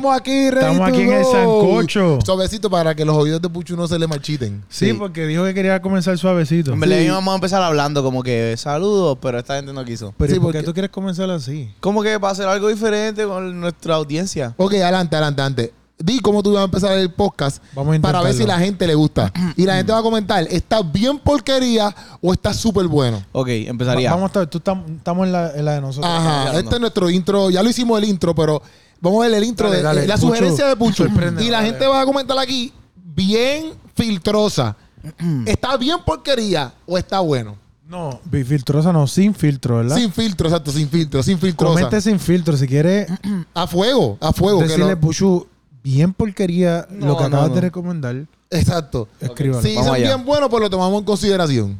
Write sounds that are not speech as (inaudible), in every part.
estamos aquí, ready Estamos aquí en el sancocho. Suavecito para que los oídos de Puchu no se le marchiten. Sí, porque dijo que quería comenzar suavecito. En verdad Sí. íbamos a empezar hablando como que saludos, pero esta gente no quiso. Pero Sí, ¿y ¿por qué porque- tú quieres comenzar así? Como que va a ser algo diferente con nuestra audiencia. Ok, adelante, adelante, adelante. Di cómo tú vas a empezar el podcast Vamos a para ver si la gente le gusta. y la (clears throat) gente va a comentar, ¿está bien porquería o está súper bueno? Ok, empezaría. Va- Vamos a estar, tú tam- estamos en la, en la de nosotros. Ajá, este es nuestro intro. Ya lo hicimos el intro, pero vamos a ver el intro Dale, de dale, la sugerencia de Puchu. sorpréndenos, Y la dale. gente va a comentar aquí, bien filtrosa. ¿Está bien porquería o está bueno? No, filtrosa no, sin filtro, ¿verdad? Sin filtro, exacto, sin filtro, sin filtrosa. Comente sin filtro. Si quieres A fuego, a fuego. decirle, lo- Puchu, bien porquería No, lo que acabas no. de recomendar, Exacto. escríbalo. Si Vamos allá. bien buenos, pues lo tomamos en consideración.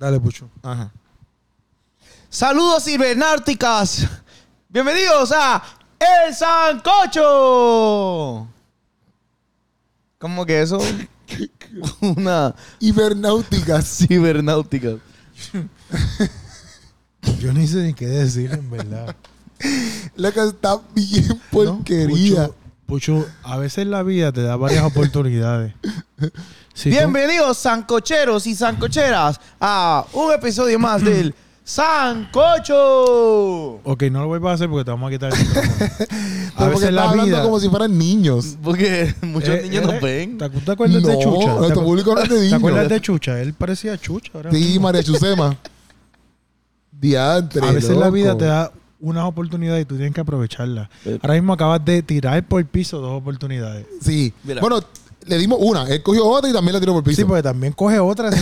Dale, Puchu. Ajá. Saludos cibernáuticas. Bienvenidos a El Sancocho. ¿Cómo que eso? (laughs) Una Hibernáuticas. cibernáutica. Yo ni sé ni qué decir, en verdad. La que está bien porquería. Puchu, Puchu, a veces la vida te da varias oportunidades. Si Bienvenidos sancocheros y sancocheras a un episodio más del Sancocho. Ok, no lo voy a hacer porque te vamos a quitar el micrófono. (laughs) A porque veces la hablando vida... como si fueran niños. Porque muchos Eh, niños eh, nos ven. ¿Te, te acuerdas de No, Chucha? ¿Te, nuestro público no es de ¿Te niños. acuerdas de Chucha? Él parecía Chucha. ahora Sí, mismo. María Chusema. Diantre. A veces la vida te da unas oportunidades y tú tienes que aprovecharlas. Eh. Ahora mismo acabas de tirar por el piso dos oportunidades. Sí. Mira. Bueno, le dimos una. Él cogió otra y también la tiró por piso. Sí, porque también coge otras.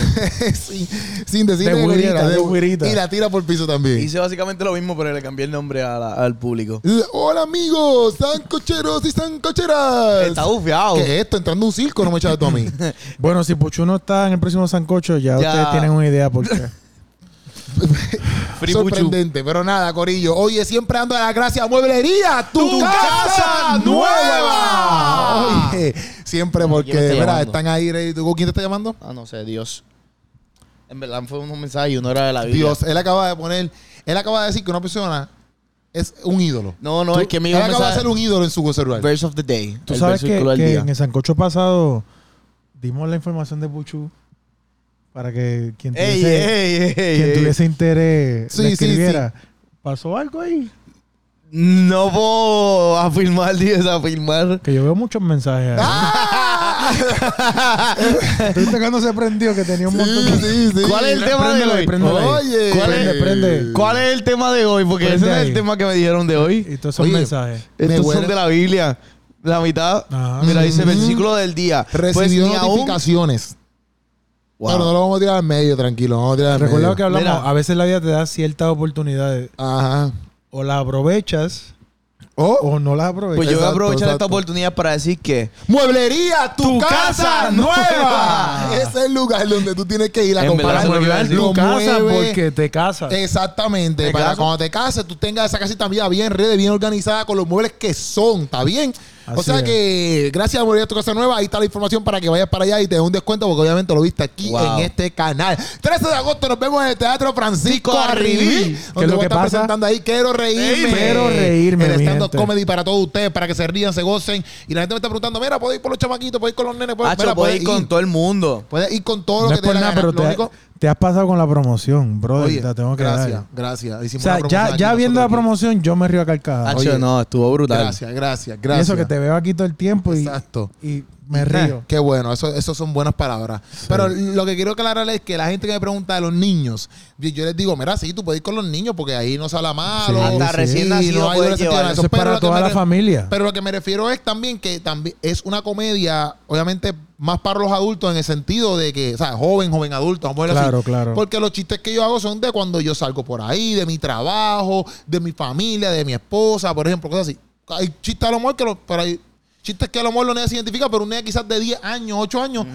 Sí, sin (laughs) decirle De güirita, de güirita. Y la tira por piso también. Hice básicamente lo mismo, pero le cambié el nombre a la- al público. Hola amigos, sancocheros y sancocheras. Está bufiado. ¿Qué es esto? Entrando a un circo, no me echas tú a mí. (laughs) bueno, si Puchu no está en el próximo sancocho, ya, Ya. ustedes tienen una idea por qué. (laughs) Sorprendente, pero nada, Corillo. Oye, siempre dando las gracias a Mueblería, tu, Tu casa, casa nueva. Oye, siempre porque, ¿Quién me está mira, están ahí. ready to go. ¿Quién te está llamando? Ah, no sé, Dios. En verdad fue un mensaje y uno era de la Biblia. Dios, él acaba de poner, él acaba de decir que una persona es un ídolo. No, no, Tú- es que me él a acaba de ser un ídolo en su celular. Verse of the day. Tú el sabes que, en el sancocho pasado dimos la información de Puchu para que quien tuviese, ey, ey, quien ey. tuviese interés Sí, le sí, sí. escribiera. ¿Pasó algo ahí? No puedo afirmar, desafirmar. Que yo veo muchos mensajes ahí. ¡Ah! (laughs) Estoy cuando se prendió que tenía un montón de... sí, sí. ¿Cuál es el tema de hoy? Oye. ¿Cuál es- Prende, prende. ¿Cuál es el tema de hoy? Porque ese es el tema que me dijeron de hoy. Y esos Oye, mensajes. Me Estos son de la Biblia. La mitad. Ajá. Mira, dice Ujú. versículo del día. Pues Recibió ni aún- notificaciones. Wow. Pero no lo vamos a tirar al medio, tranquilo. Vamos a tirar al Recuerda medio. que hablamos, Mira. a veces la vida te da ciertas oportunidades. Ajá. O las aprovechas Oh, o no las aprovechas. Pues yo voy a Exacto, aprovechar esta oportunidad para decir que Mueblería, tu, Tu casa, casa nueva. (laughs) Ese es el lugar donde tú tienes que ir a En comprar verdad, Mueblar tu casa porque te casas. Exactamente, ¿Me para caso? cuando te cases tú tengas esa casita bien, bien ready, bien organizada con los muebles que son, ¿está bien? O sea es. que gracias a Tu Casa Nueva, ahí está la información para que vayas para allá y te dé un descuento porque obviamente lo viste aquí Wow. en este canal. 13 de agosto nos vemos en el Teatro Francisco Arribí, Arribí. ¿Qué es donde lo que pasa? presentando ahí Quiero Reírme. Quiero reírme, El stand-up comedy para todos ustedes, para que se rían, se gocen. Y la gente me está preguntando, mira, ¿puedo ir por los chamaquitos? ¿Puedo ir con los nenes? ¿Puedo, Hacho, mira, ir con todo el mundo. Puedes ir con todo lo que te dé la nada, gana. pero Lo te, único- te has pasado con la promoción, brother. Oye, te la tengo que gracias, dar. gracias. O sea, ya, ya viendo la aquí. promoción, yo me río a carcajadas. Oye, no, estuvo brutal. Gracias, gracias, Y gracias. eso que te veo aquí todo el tiempo y, Exacto. y me río. Qué bueno, eso, eso son buenas palabras. Pero lo que quiero aclarar es que la gente que me pregunta de los niños, yo, yo les digo, mira, sí, tú puedes ir con los niños porque ahí no se habla malo. Sí, Hasta sí. recién nacido hay puedes llevar. Eso es Pero para toda la familia. Pero lo que me refiero es también que también es una comedia, obviamente, más para los adultos en el sentido de que, o sea, joven, joven adulto, vamos a Claro, así. claro. Porque los chistes que yo hago son de cuando yo salgo por ahí, de mi trabajo, de mi familia, de mi esposa, por ejemplo, cosas así. Hay chistes a lo mejor que lo, pero hay chistes que a lo mejor los niños se identifica, pero un niño quizás de 10 años, 8 años,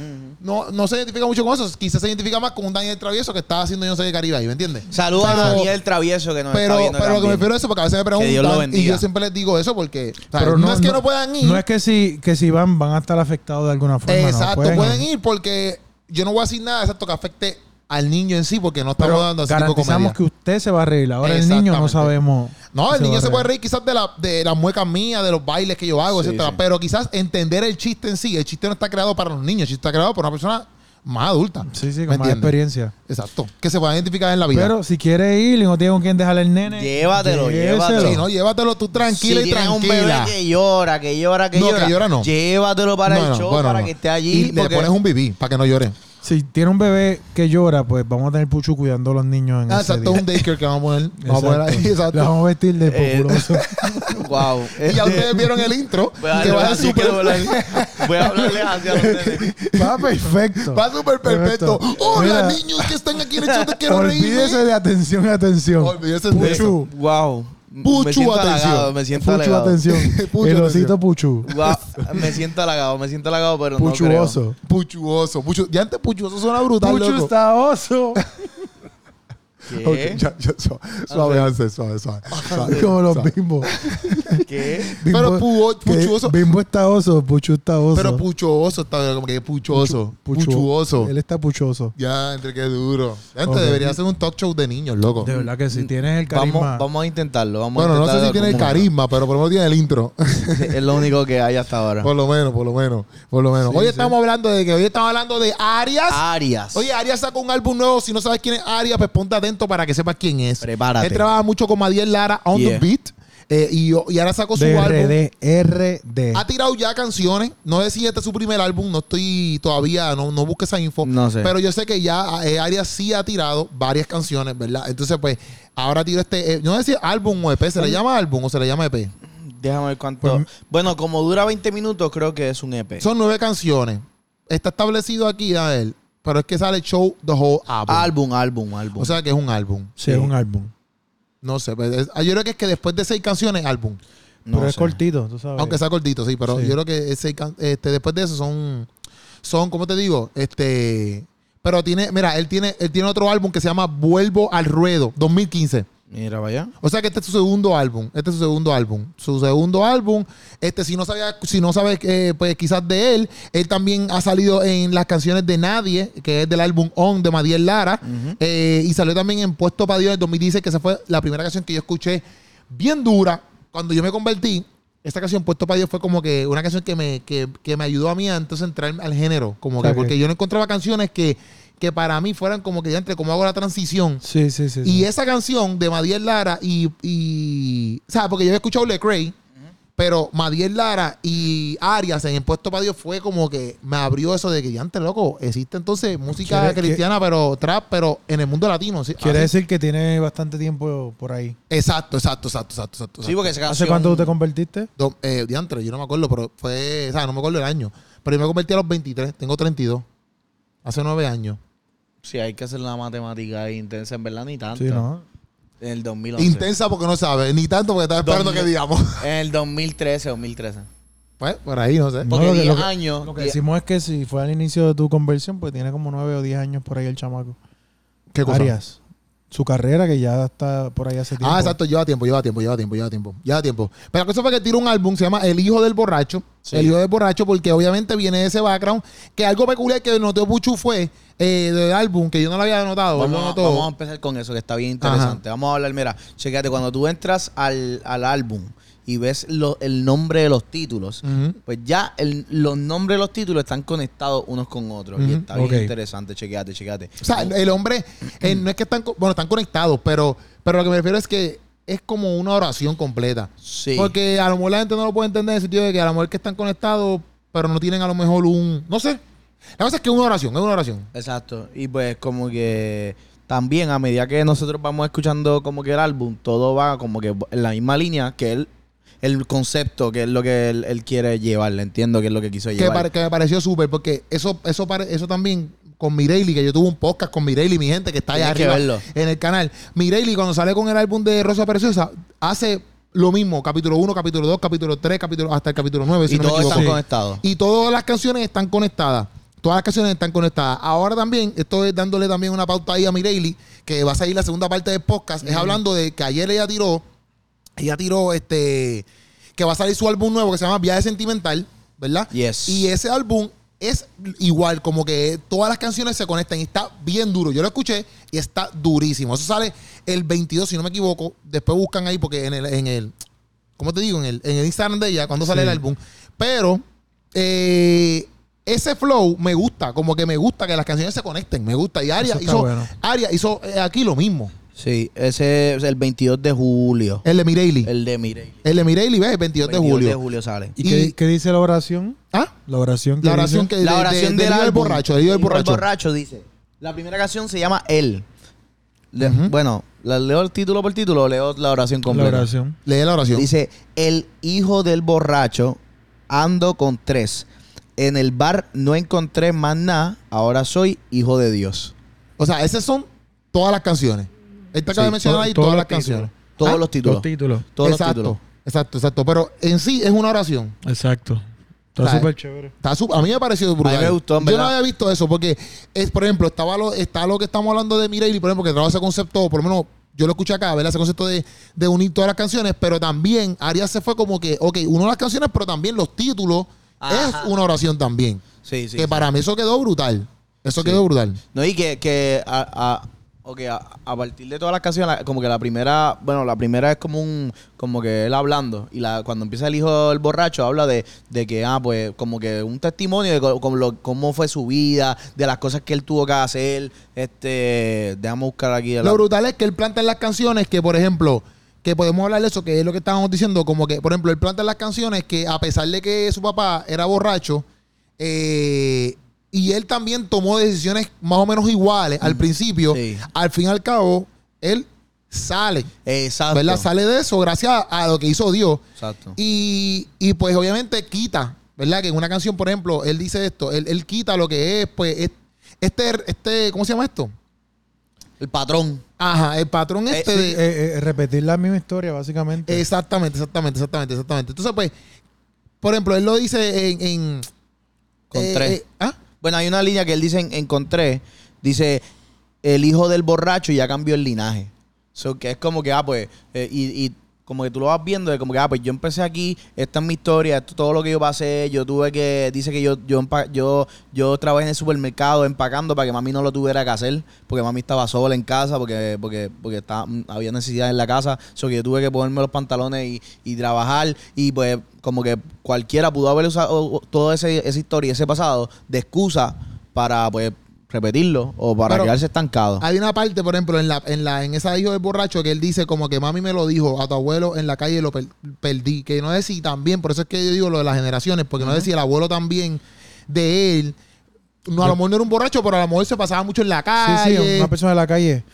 no, no se identifica mucho con eso. Quizás se identifica más con un Daniel Travieso que estaba haciendo yo no sé qué Caribe ahí, ¿me entiendes? Saludos a Pero- Daniel Travieso que nos Pero, está viendo. pero lo que me refiero a eso, porque a veces me Dios lo preguntan y yo siempre les digo eso porque o sea, Pero no, es que no, puedan ir. No es que si, que si van, van a estar afectados de alguna forma. no, Exacto, pueden pueden, ir. ir porque yo no voy a decir nada exacto que afecte al niño en sí, porque no estamos Pero dando ese tipo de garantizamos comedia. que usted se va a reír. Ahora el niño no sabemos. No, el niño se puede reír. quizás de, la, de las muecas mías, de los bailes que yo hago, Sí, etcétera. sí. Pero quizás entender el chiste en sí. El chiste no está creado para los niños, el chiste está creado para una persona más adulta. Sí, sí, ¿Me con más entiendes? experiencia. Exacto. Que se pueda identificar en la vida. Pero si quiere ir y no tiene con quién dejarle el nene, Llévatelo, llévatelo. sí, no, llévatelo tú tranquila si y tienes un tranquila. bebé que llora, que llora, que No, que llora, llora no. llévatelo para No, el no, show, bueno, para no. que esté allí. Y le pones un bibí para que no llore. Si tiene un bebé que llora, pues vamos a tener Puchu cuidando a los niños en Ah, ese exacto, día. un daycare que vamos a poner. (laughs) Vamos a poner ahí, Exacto. Le vamos a vestir de Eh, populoso. (laughs) Wow. Y ya ustedes vieron el intro. (laughs) Voy a que va a que súper voy a- hablarle hacia los nenes. Va perfecto. va súper perfecto. Hola, Mira, niños que están aquí en el show de Quiero Olvídese Reírme. de atención, atención. Olvídese de eso. Puchu. Wow. Puchu, me siento atención. halagado, me siento Puchu, halagado. atención. (laughs) Puchu, el atención. Puchu. Me siento halagado, me siento halagado, pero no creo. Puchuoso. Puchuoso. Puchu. Ya antes Puchuoso suena brutal, Puchu loco. está oso. (laughs) ¿Qué? Ya, ya, suave, suave, suave, suave. suave, Como los bimbos. (laughs) ¿Qué? Pero Bimbo- pu- que puchuoso. Bimbo está oso, está oso. Pero puchoso está como que puchoso. Puchu- Puchuoso. Él está puchoso. Ya, entre qué duro. Gente, debería ser un talk show de niños, loco. De verdad que si tienes el carisma. Vamos, vamos a intentarlo. Vamos Bueno, a no sé si tiene el carisma, pero por lo menos tiene el intro. Es lo único que hay hasta ahora. por lo menos, por lo menos, por lo menos. Sí, hoy sí. estamos hablando de que hoy estamos hablando de Arias. Arias. Oye, Arias sacó un álbum nuevo. Si no sabes quién es Arias, pues ponte atento para que sepas quién es. Prepárate. Él trabaja mucho con Madiel Lara on Yeah. the beat. eh, y, y ahora sacó su álbum. RD. Ha tirado ya canciones. No sé si este es su primer álbum. No estoy todavía, no, no busque esa info. No sé. Pero yo sé que ya eh, Arias sí ha tirado varias canciones, ¿verdad? Entonces, pues, ahora tiró este. eh, no sé si álbum o EP. ¿Se le llama álbum o se le llama EP? Déjame ver cuánto. Pues- bueno, como dura 20 minutos, creo que es un EP. Son nueve canciones. Está establecido aquí, a ver. Pero es que sale show the whole album. álbum, álbum, álbum. O sea que es un álbum. Sí, es un álbum. No sé. pues, es- yo creo que es que después de seis canciones, álbum. No pero es sé. cortito, tú sabes. Aunque sea cortito, sí. Pero Sí. yo creo que can- este, después de eso son. Son, ¿cómo te digo? Este. Pero tiene, mira, él tiene, él tiene otro álbum que se llama Vuelvo al Ruedo, 2015. Mira, vaya. O sea que este es su segundo álbum. Este es su segundo álbum. Su segundo álbum. Este, si no sabía, si no sabes, eh, pues quizás de él, él también ha salido en las canciones de Nadie, que es del álbum On de Madiel Lara. Eh, y salió también en Puesto para Dios en 2016, que esa fue la primera canción que yo escuché bien dura. Cuando yo me convertí, esta canción Puesto para Dios fue como que una canción que me, que, que me ayudó a mí a entonces entrar al género. Como que, porque yo no encontraba canciones que, que para mí fueran como que ya entre cómo hago la transición. Sí, sí, sí. Y sí. esa canción de Madiel Lara y, y o sea, porque yo había escuchado Lecrae, pero Madiel Lara y Arias en Puesto para Dios fue como que me abrió eso de que ya antes, loco, existe entonces música cristiana, pero trap, pero en el mundo latino. ¿sí? Quiere Así. decir que tiene bastante tiempo por ahí. Exacto, exacto, exacto, exacto, exacto. Sí, porque esa canción. ¿Hace cuánto tú te convertiste? Do- eh, diantre, yo no me acuerdo, pero fue, o sea, no me acuerdo el año. Pero yo me convertí a los 23, tengo 32. Hace nueve años. Sí, hay que hacer la matemática intensa, en verdad, ni tanto. Sí, ¿no? En el 2011. Intensa porque no sabes, ni tanto porque estaba esperando que digamos. (laughs) En el 2013, 2013. Pues, por ahí, no sé. No, Porque que- 10 lo que- años. Lo que decimos es que si fue al inicio de tu conversión, pues tiene como nueve o diez años por ahí el chamaco. ¿Qué cosa? Arias. Su carrera que ya está por ahí hace tiempo. Ah, exacto, lleva tiempo, lleva tiempo, lleva tiempo, lleva tiempo, lleva tiempo. Pero la cosa fue que tiró un álbum, se llama El Hijo del Borracho. Sí. El Hijo del Borracho, porque obviamente viene de ese background. Que algo peculiar que notó Puchu fue eh, del álbum, que yo no lo había notado. él lo Vamos, a- notó. vamos a empezar con eso, que está bien interesante. Vamos a hablar, mira, chequete, cuando tú entras al, al álbum y ves lo- el nombre de los títulos, pues ya el- los nombres de los títulos están conectados unos con otros. Y está bien interesante, chequete, chequete. O sea, el, el hombre, eh, (clears throat) no es que están, bueno, están conectados, pero, pero lo que me refiero es que es como una oración completa. Sí. Porque a lo mejor la gente no lo puede entender en el sentido de que a lo mejor que están conectados, pero no tienen a lo mejor un, no sé. La cosa es que es una oración, es una oración. Exacto. Y pues como que también a medida que nosotros vamos escuchando como que el álbum, todo va como que en la misma línea que él, el concepto, que es lo que él, él quiere llevar. Le entiendo que es lo que quiso que, llevar. pare- que me pareció súper, porque eso, eso, pare- eso también con Mireille, que yo tuve un podcast con Mireille, mi gente que está allá Tienes arriba en el canal. Mireille, cuando sale con el álbum de Rosa Preciosa, hace lo mismo, capítulo 1, capítulo 2, capítulo 3, capítulo, hasta el capítulo 9, si y no todos están conectados. Y todas las canciones están conectadas. Todas las canciones están conectadas. Ahora también estoy dándole también una pauta ahí a Mireille, que va a salir la segunda parte del podcast. Es hablando de que ayer ella tiró, ella tiró este, que va a salir su álbum nuevo que se llama Viaje Sentimental, ¿verdad? Yes. Y ese álbum es igual, como que todas las canciones se conectan y está bien duro. Yo lo escuché y está durísimo. Eso sale el 22, si no me equivoco. Después buscan ahí porque en el, en el ¿cómo te digo? En el, en el Instagram de ella, cuando sale Sí. el álbum. Pero eh, ese flow me gusta, como que me gusta que las canciones se conecten, me gusta. Y Aria hizo, bueno. Aria hizo eh, aquí lo mismo. Sí, ese es el 22 de julio. El de Mireille. El, El de Mireille. de Mireille, ¿ves? El 22 de 22 julio. de julio sale. ¿Y, Y- qué, qué dice la oración? ¿Ah? La oración que La oración dice? que La de- oración de- del borracho, del Hijo borracho. borracho dice. La primera canción se llama Él. Le-. Bueno, ¿la leo el título por título o leo la oración la completa? oración. Lee la oración. Dice, el hijo del borracho ando con tres. En el bar no encontré más nada, ahora soy hijo de Dios. O sea, esas son todas las canciones. Esta acaba Sí, de mencionar ahí todas los las canciones. Todos ¿Ah? los títulos. Los títulos. Todos los exacto, títulos. exacto, exacto. Pero en sí es una oración. Exacto. Está O sea, súper chévere. Está a mí me pareció brutal. A mí me gustó, Yo no había visto eso porque, es, por ejemplo, estaba lo, está lo que estamos hablando de Mireille, por ejemplo, que trajo ese concepto, por lo menos yo lo escuché acá, ¿verdad? Ese concepto de, de unir todas las canciones, pero también Arias se fue como que, ok, uno las canciones, pero también los títulos Ajá. es una oración también. Sí, sí. que sí. para mí eso quedó brutal. Eso Sí. quedó brutal. No, y que, que a- ok, a, a partir de todas las canciones, como que la primera, bueno, la primera es como un, como que él hablando, y la, cuando empieza el hijo del borracho, habla de, de que, ah, pues, como que un testimonio de co- como lo- cómo fue su vida, de las cosas que él tuvo que hacer, este, déjame buscar aquí. la- Lo brutal es que él planta en las canciones que, por ejemplo, que podemos hablar de eso, que es lo que estábamos diciendo, como que, por ejemplo, él planta en las canciones que a pesar de que su papá era borracho, eh, y él también tomó decisiones más o menos iguales al principio, Sí. al fin y al cabo, él sale, Exacto. ¿verdad? Sale de eso gracias a lo que hizo Dios. Exacto. Y, y, pues obviamente quita, ¿verdad? Que en una canción, por ejemplo, él dice esto, él, él quita lo que es, pues, es- este, este, ¿cómo se llama esto? El patrón. Ajá, el patrón Eh, este sí, de... Eh, eh, repetir la misma historia, básicamente. Exactamente, exactamente, exactamente, exactamente. Entonces, pues, por ejemplo, él lo dice en... en Con eh, tres. eh, ¿ah? Bueno, hay una línea que él dice en, encontré, dice, el hijo del borracho ya cambió el linaje. So, que es como que, ah, pues, eh, y, y como que tú lo vas viendo, de como que, ah, pues yo empecé aquí, esta es mi historia, esto es todo lo que yo pasé, yo tuve que, dice que yo, yo, yo, yo trabajé en el supermercado empacando para que mami no lo tuviera que hacer, porque mami estaba sola en casa, porque, porque, porque estaba, mm, había necesidad en la casa, so que yo tuve que ponerme los pantalones y, y trabajar, y pues como que cualquiera pudo haber usado toda ese- esa historia, ese pasado, de excusa para pues repetirlo o para Pero- quedarse estancado. Hay una parte, por ejemplo, en la, en la, en esa hijo del borracho que él dice como que mami me lo dijo a tu abuelo en la calle lo per- perdí. Que no si también, por eso es que yo digo lo de las generaciones, porque no si el abuelo también de él, no, a lo mejor no era un borracho, pero a lo mejor se pasaba mucho en la Sí, calle. sí, una persona de la calle.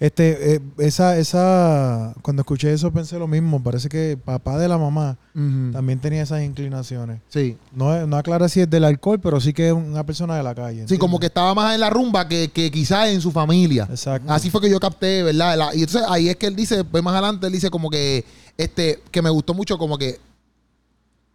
Este, eh, esa, esa, cuando escuché eso pensé lo mismo. Parece que papá de la mamá también tenía esas inclinaciones. Sí. No, no aclara si es del alcohol, pero sí que es una persona de la calle. Sí, como que estaba más en la rumba que, que quizás en su familia. Exacto. Así fue que yo capté, ¿verdad? La- y entonces ahí es que él dice, pues más adelante él dice como que, este, que me gustó mucho como que,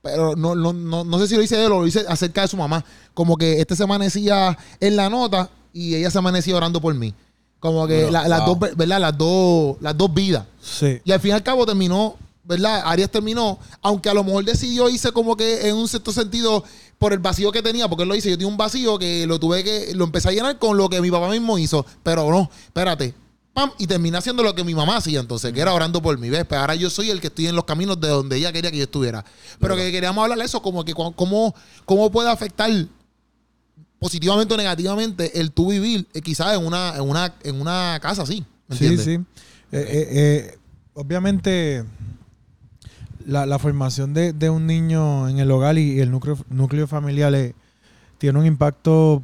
pero no, no, no, no sé si lo dice él o lo dice acerca de su mamá, como que este se amanecía en la nota y ella se amanecía orando por mí. Como que la- las wow. dos, ¿verdad? Las dos, las dos vidas. Sí. Y al fin y al cabo terminó, ¿verdad? Arias terminó, aunque a lo mejor decidió irse como que en un cierto sentido por el vacío que tenía, porque él lo dice, yo tenía un vacío que lo tuve que, lo empecé a llenar con lo que mi papá mismo hizo, pero no, espérate, pam, y terminé haciendo lo que mi mamá hacía entonces, que era orando por mí, ¿ves? Pero ahora yo soy el que estoy en los caminos de donde ella quería que yo estuviera. Pero que queríamos hablar de eso, como que cómo, cómo puede afectar positivamente o negativamente el tú vivir eh, quizás en una, en una, en una casa así. ¿me Sí, entiendes? sí. Eh, eh, obviamente, la, la formación de, de un niño en el hogar y el núcleo, núcleo familiar tiene un impacto,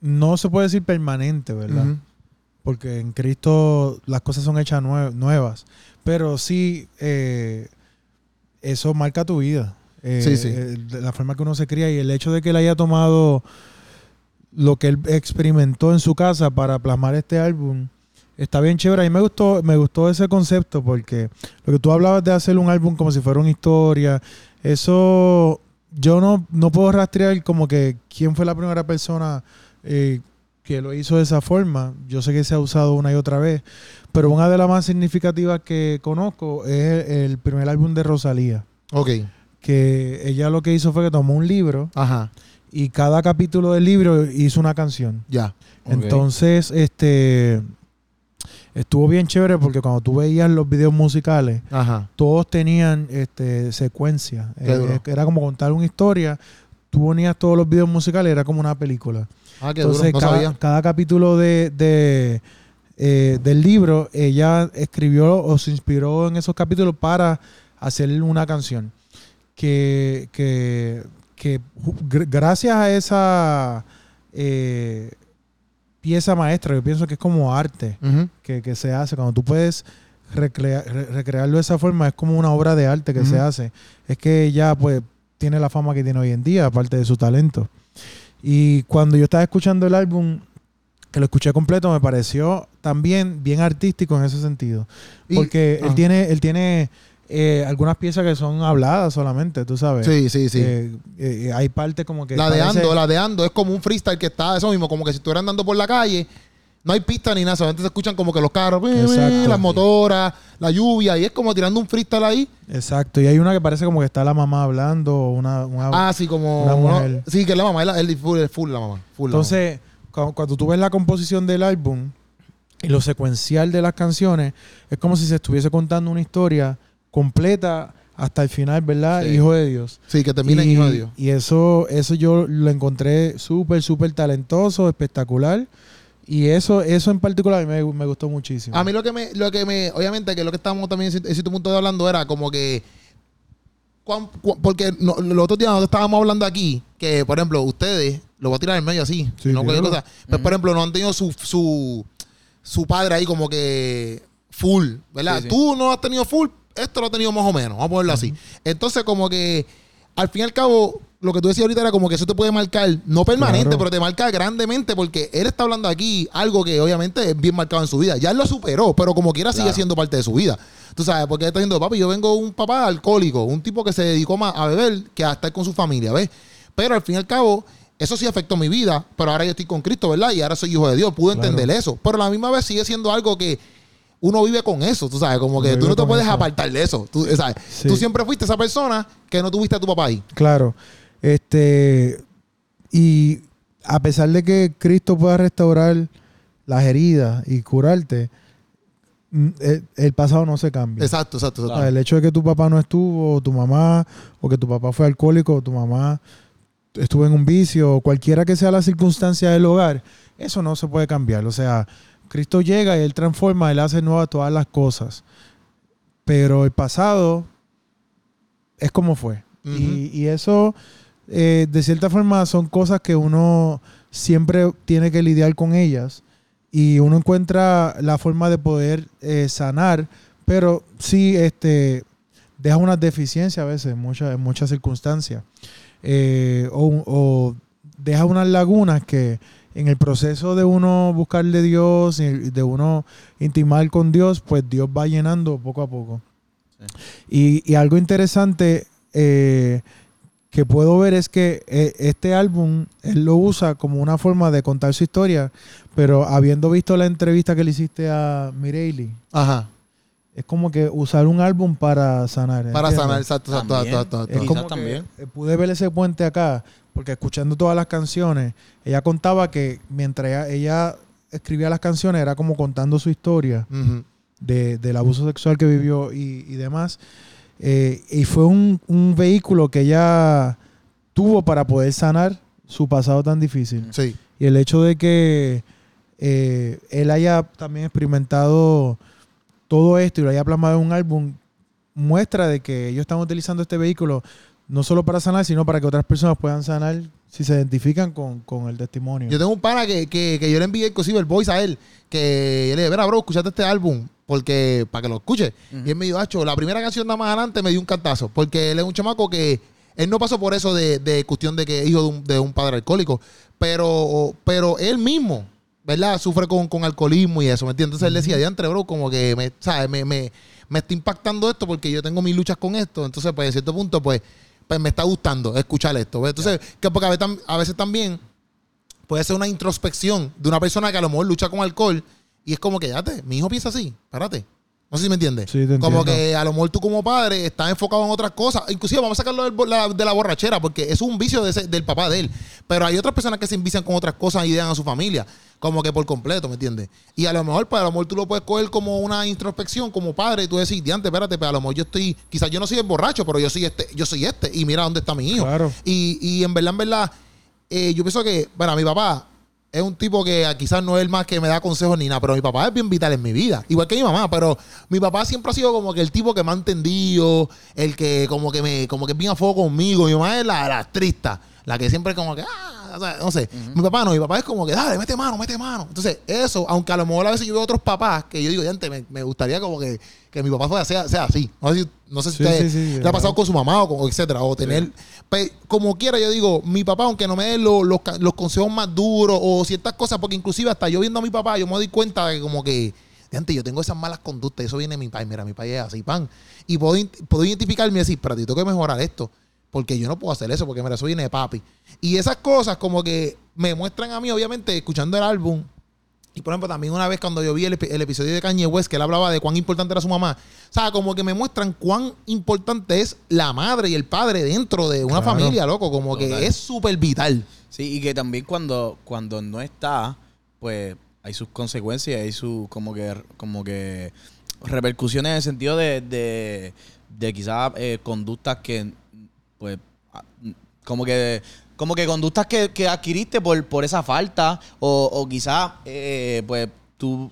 no se puede decir permanente, ¿verdad? Porque en Cristo las cosas son hechas nue- nuevas. Pero sí, eso marca tu vida. Eh, Sí, sí. eh, la forma que uno se cría y el hecho de que él haya tomado lo que él experimentó en su casa para plasmar este álbum está bien chévere. A mí me gustó, me gustó ese concepto porque lo que tú hablabas de hacer un álbum como si fuera una historia, eso yo no, no puedo rastrear como que quién fue la primera persona eh, que lo hizo de esa forma. Yo sé que se ha usado una y otra vez, pero una de las más significativas que conozco es el, el primer álbum de Rosalía, Ok. Que ella lo que hizo fue que tomó un libro Ajá. y cada capítulo del libro hizo una canción. Ya. Entonces, este estuvo bien chévere porque cuando tú veías los videos musicales, Ajá. todos tenían este secuencia. Eh, eh, era como contar una historia. Tú ponías todos los videos musicales, era como una película. Ah, qué Entonces, duro. No cada, sabía. cada capítulo de, de, eh, del libro, ella escribió o se inspiró en esos capítulos para hacer una canción. Que, que, que gracias a esa eh, pieza maestra, yo pienso que es como arte que, que se hace. Cuando tú puedes recrea- re- recrearlo de esa forma, es como una obra de arte que se hace. Es que ella, pues, tiene la fama que tiene hoy en día, aparte de su talento. Y cuando yo estaba escuchando el álbum, que lo escuché completo, me pareció también bien artístico en ese sentido. Y- Porque él tiene, él tiene eh, algunas piezas que son habladas solamente, tú sabes. Sí, sí, sí. Eh, eh, hay partes como que. la de parece- Ando, la de Ando es como un freestyle que está eso mismo, como que si estuvieran andando por la calle, no hay pista ni nada, solamente se escuchan como que los carros, Exacto. las motoras, la lluvia, y es como tirando un freestyle ahí. Exacto. Y hay una que parece como que está la mamá hablando, una, una Ah, sí, como. Una mujer. sí, que es la mamá, es la- es full, es full la mamá. full la mamá. Entonces, cu- cuando, tú ves la composición del álbum y lo secuencial de las canciones, es como si se estuviese contando una historia completa hasta el final, ¿verdad? Sí. Hijo de Dios. Sí, que termina en hijo de Dios. y eso, eso yo lo encontré súper, súper talentoso, espectacular. Y eso, eso en particular a mí me, me gustó muchísimo. A mí lo que me, lo que me, obviamente que lo que estábamos también en cierto punto de hablando era como que cuán- porque no- los otros días nosotros estábamos hablando aquí que, por ejemplo, ustedes, lo voy a tirar en medio así, Sí, no cualquier cosa. Pues, por ejemplo, no han tenido su, su, su padre ahí como que full, ¿verdad? Sí, sí. Tú no has tenido full, esto lo has tenido más o menos, vamos a ponerlo así. Entonces, como que al fin y al cabo, lo que tú decías ahorita era como que eso te puede marcar, no permanente, Claro. pero te marca grandemente porque él está hablando aquí algo que obviamente es bien marcado en su vida. Ya él lo superó, pero como quiera sigue siendo parte de su vida. Tú sabes, porque él está diciendo, papi, yo vengo un papá alcohólico, un tipo que se dedicó más a beber que a estar con su familia, ¿ves? Pero al fin y al cabo, eso sí afectó mi vida, pero ahora yo estoy con Cristo, ¿verdad? Y ahora soy hijo de Dios, pude Claro. entender eso. Pero a la misma vez sigue siendo algo que uno vive con eso, tú sabes, como que Uno tú no te puedes eso. apartar de eso. Tú, ¿sabes? Sí. tú siempre fuiste esa persona que no tuviste a tu papá ahí. Claro. Este. Y a pesar de que Cristo pueda restaurar las heridas y curarte, mm, el, el pasado no se cambia. Exacto, exacto, exacto. El hecho de que tu papá no estuvo, o tu mamá, o que tu papá fue alcohólico, o tu mamá estuvo en un vicio, o cualquiera que sea la circunstancia del hogar, eso no se puede cambiar. O sea, Cristo llega y Él transforma, Él hace nuevas todas las cosas. Pero el pasado es como fue. Y, y eso, eh, de cierta forma, son cosas que uno siempre tiene que lidiar con ellas. Y uno encuentra la forma de poder eh, sanar, pero sí este, deja unas deficiencias a veces, en muchas, en muchas circunstancias. Eh, o, o deja unas lagunas que en el proceso de uno buscarle Dios y de uno intimar con Dios, pues Dios va llenando poco a poco. Y, y algo interesante eh, que puedo ver es que eh, este álbum él lo usa como una forma de contar su historia, pero habiendo visto la entrevista que le hiciste a Mireille, Ajá. Es como que usar un álbum para sanar. Para sanar, exacto, exacto, También. exacto, exacto, Es como también. eh, pude ver ese puente acá, porque escuchando todas las canciones, ella contaba que mientras ella, ella escribía las canciones era como contando su historia de- del abuso sexual que vivió y, y demás. Eh, y fue un, un vehículo que ella tuvo para poder sanar su pasado tan difícil. Sí. Y el hecho de que eh, él haya también experimentado todo esto y lo haya plasmado en un álbum, muestra de que ellos están utilizando este vehículo no solo para sanar, sino para que otras personas puedan sanar si se identifican con, con el testimonio. Yo tengo un pana que, que, que yo le envié inclusive el voice a él, que yo le dije, mira, bro, escuchate este álbum, porque para que lo escuche. Y él me dijo, Hacho, la primera canción nada más adelante me dio un cantazo, porque él es un chamaco que él no pasó por eso de, de cuestión de que es hijo de un, de un padre alcohólico, pero, pero él mismo, ¿verdad? Sufre con, con alcoholismo y eso, ¿me entiendes? Entonces él decía, diantre, bro, como que me, ¿sabes? Me, me, me está impactando esto porque yo tengo mis luchas con esto, entonces pues en cierto punto pues, pues me está gustando escuchar esto. ¿ves? Entonces, que porque a veces, a veces también puede ser una introspección de una persona que a lo mejor lucha con alcohol y es como que, ya te, mi hijo piensa así, espérate. No sé si me entiendes. Sí, te como que a lo mejor tú como padre estás enfocado en otras cosas. Inclusive vamos a sacarlo del bo- la- de la borrachera porque es un vicio de ese- del papá de él. Pero hay otras personas que se envician con otras cosas y dejan a su familia. Como que por completo, ¿me entiendes? Y a lo mejor, pues a lo mejor tú lo puedes coger como una introspección como padre y tú decir, diante, espérate, pero a lo mejor yo estoy, quizás yo no soy el borracho, pero yo soy este, yo soy este. Y mira dónde está mi hijo. Claro. Y, y en verdad, en verdad, eh, yo pienso que, bueno, mi papá es un tipo que ah, quizás no es el más que me da consejos ni nada, pero mi papá es bien vital en mi vida. Igual que mi mamá, pero mi papá siempre ha sido como que el tipo que me ha entendido, el que como que me, como que es bien a fuego conmigo. Mi mamá es la, la la que siempre como que, ah, o sea, no sé. Mi papá no, mi papá es como que, dale, mete mano, mete mano. Entonces, eso, aunque a lo mejor a veces yo veo otros papás que yo digo, ya me, me gustaría como que, que mi papá fuera, sea, sea así. No sé si, no sé si Sí, usted sí, sí, le ha pasado con su mamá o con, etcétera, o tener, como quiera, yo digo, mi papá, aunque no me dé lo- los, los consejos más duros o ciertas cosas, porque inclusive hasta yo viendo a mi papá, yo me doy cuenta de que como que, de antes yo tengo esas malas conductas, eso viene de mi país, mira, mi país es así, pan, y puedo, puedo identificarme y decir, pero yo tengo que mejorar esto, porque yo no puedo hacer eso, porque mira, eso viene de papi. Y esas cosas como que me muestran a mí, obviamente, escuchando el álbum, y por ejemplo, también una vez cuando yo vi el, epi- el episodio de Kanye West, que él hablaba de cuán importante era su mamá, o sea, como que me muestran cuán importante es la madre y el padre dentro de una Claro. familia, loco, como Total. que es súper vital. Sí, y que también cuando, cuando no está, pues hay sus consecuencias, hay sus como que, como que repercusiones en el sentido de, de, de quizás eh, conductas que, pues, como que, como que conductas que, que adquiriste por, por esa falta, o, o quizás, eh, pues, tú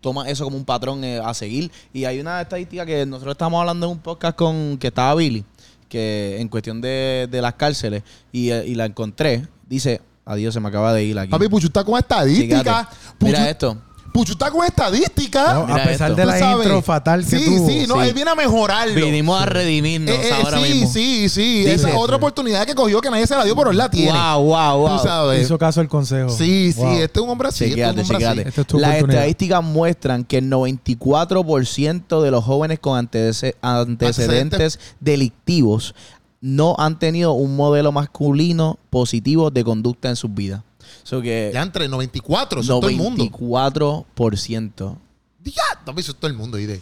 tomas eso como un patrón eh, a seguir. Y hay una estadística que nosotros estamos hablando en un podcast con que estaba Billy, que en cuestión de, de las cárceles, y, eh, y la encontré, dice, adiós, se me acaba de ir aquí. Papi, Puchu está con estadística. Fíjate. Puchu, Mira esto. Puchu está con estadística. No, Mira a pesar esto. de Tú la sabes. intro fatal que sí, tuvo. Sí, no, Sí. él viene a mejorarlo. Vinimos a redimirnos Eh, eh, ahora sí, mismo. sí, sí. Esa es otra oportunidad que cogió que nadie se la dio, pero él la tiene. Wow, wow, wow. Tú sabes. Hizo caso al consejo. Sí, sí, Wow. este es un hombre así. Este es un Chequeate, hombre así. chequeate. Esta es tu Las oportunidad. estadísticas muestran que el 94% de los jóvenes con antecedentes, antecedentes delictivos no han tenido un modelo masculino positivo de conducta en sus vidas. So que Ya entre 94, eso es todo el mundo. 94%. Ya, eso es todo el mundo. Y de,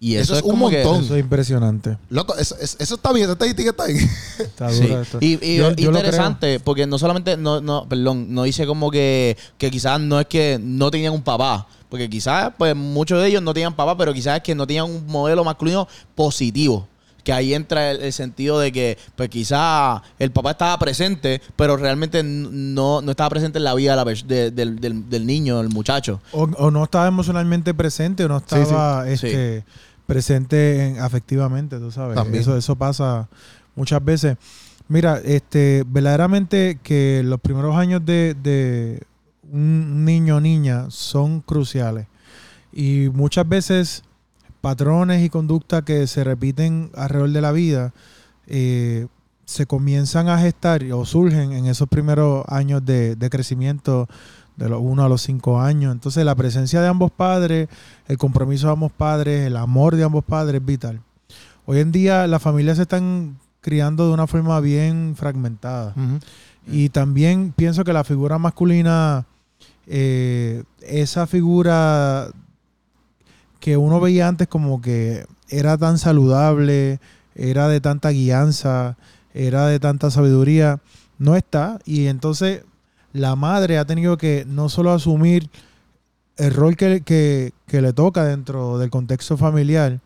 Y Eso eso, es es un como que- montón. Eso es impresionante. loco, eso, eso- eso está bien, esa estadística está bien. Está Sí. dura esto. Y, y Yo- yo lo interesante, porque no solamente, no, no, perdón, no dice como que, que quizás no es que no tenían un papá, porque quizás, pues muchos de ellos no tenían papá, pero quizás es que no tenían un modelo masculino positivo. Que ahí entra el, el sentido de que, pues quizás el papá estaba presente, pero realmente no, no estaba presente en la vida de la de- del, del- del niño, del muchacho. O, o no estaba emocionalmente presente o no Sí, sí. estaba Sí. este, presente en- afectivamente, tú sabes. También. Eso, eso pasa muchas veces. Mira, este, verdaderamente que los primeros años de, de un niño o niña son cruciales. Y muchas veces patrones y conductas que se repiten alrededor de la vida eh, se comienzan a gestar o surgen en esos primeros años de, de crecimiento de los 1 a los 5 años. Entonces la presencia de ambos padres, el compromiso de ambos padres, el amor de ambos padres es vital. Hoy en día las familias se están criando de una forma bien fragmentada. Y también pienso que la figura masculina, eh, esa figura que uno veía antes como que era tan saludable, era de tanta guianza, era de tanta sabiduría, no está. Y entonces la madre ha tenido que no solo asumir el rol que, que- que le toca dentro del contexto familiar,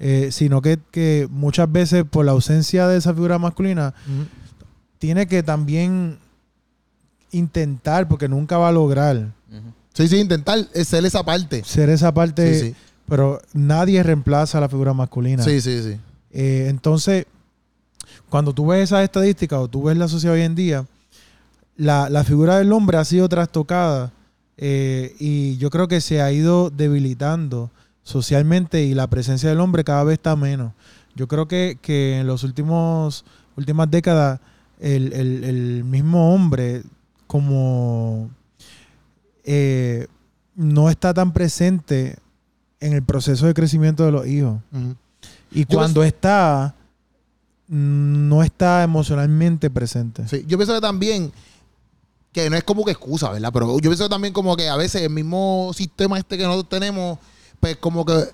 eh, sino que, que muchas veces por la ausencia de esa figura masculina, tiene que también intentar, porque nunca va a lograr Sí, sí, intentar ser esa parte. ser esa parte, Sí, sí. Pero nadie reemplaza a la figura masculina. Sí, sí, sí. Eh, entonces, cuando tú ves esas estadísticas o tú ves la sociedad hoy en día, la, la figura del hombre ha sido trastocada eh, y yo creo que se ha ido debilitando socialmente y la presencia del hombre cada vez está menos. Yo creo que, que en las últimas décadas el, el- el mismo hombre como eh, no está tan presente en el proceso de crecimiento de los hijos. Y Yo cuando está, no está emocionalmente presente. Sí, Yo pienso que también, que no es como que excusa, ¿verdad? Pero yo pienso que también como que a veces el mismo sistema este que nosotros tenemos, pues como que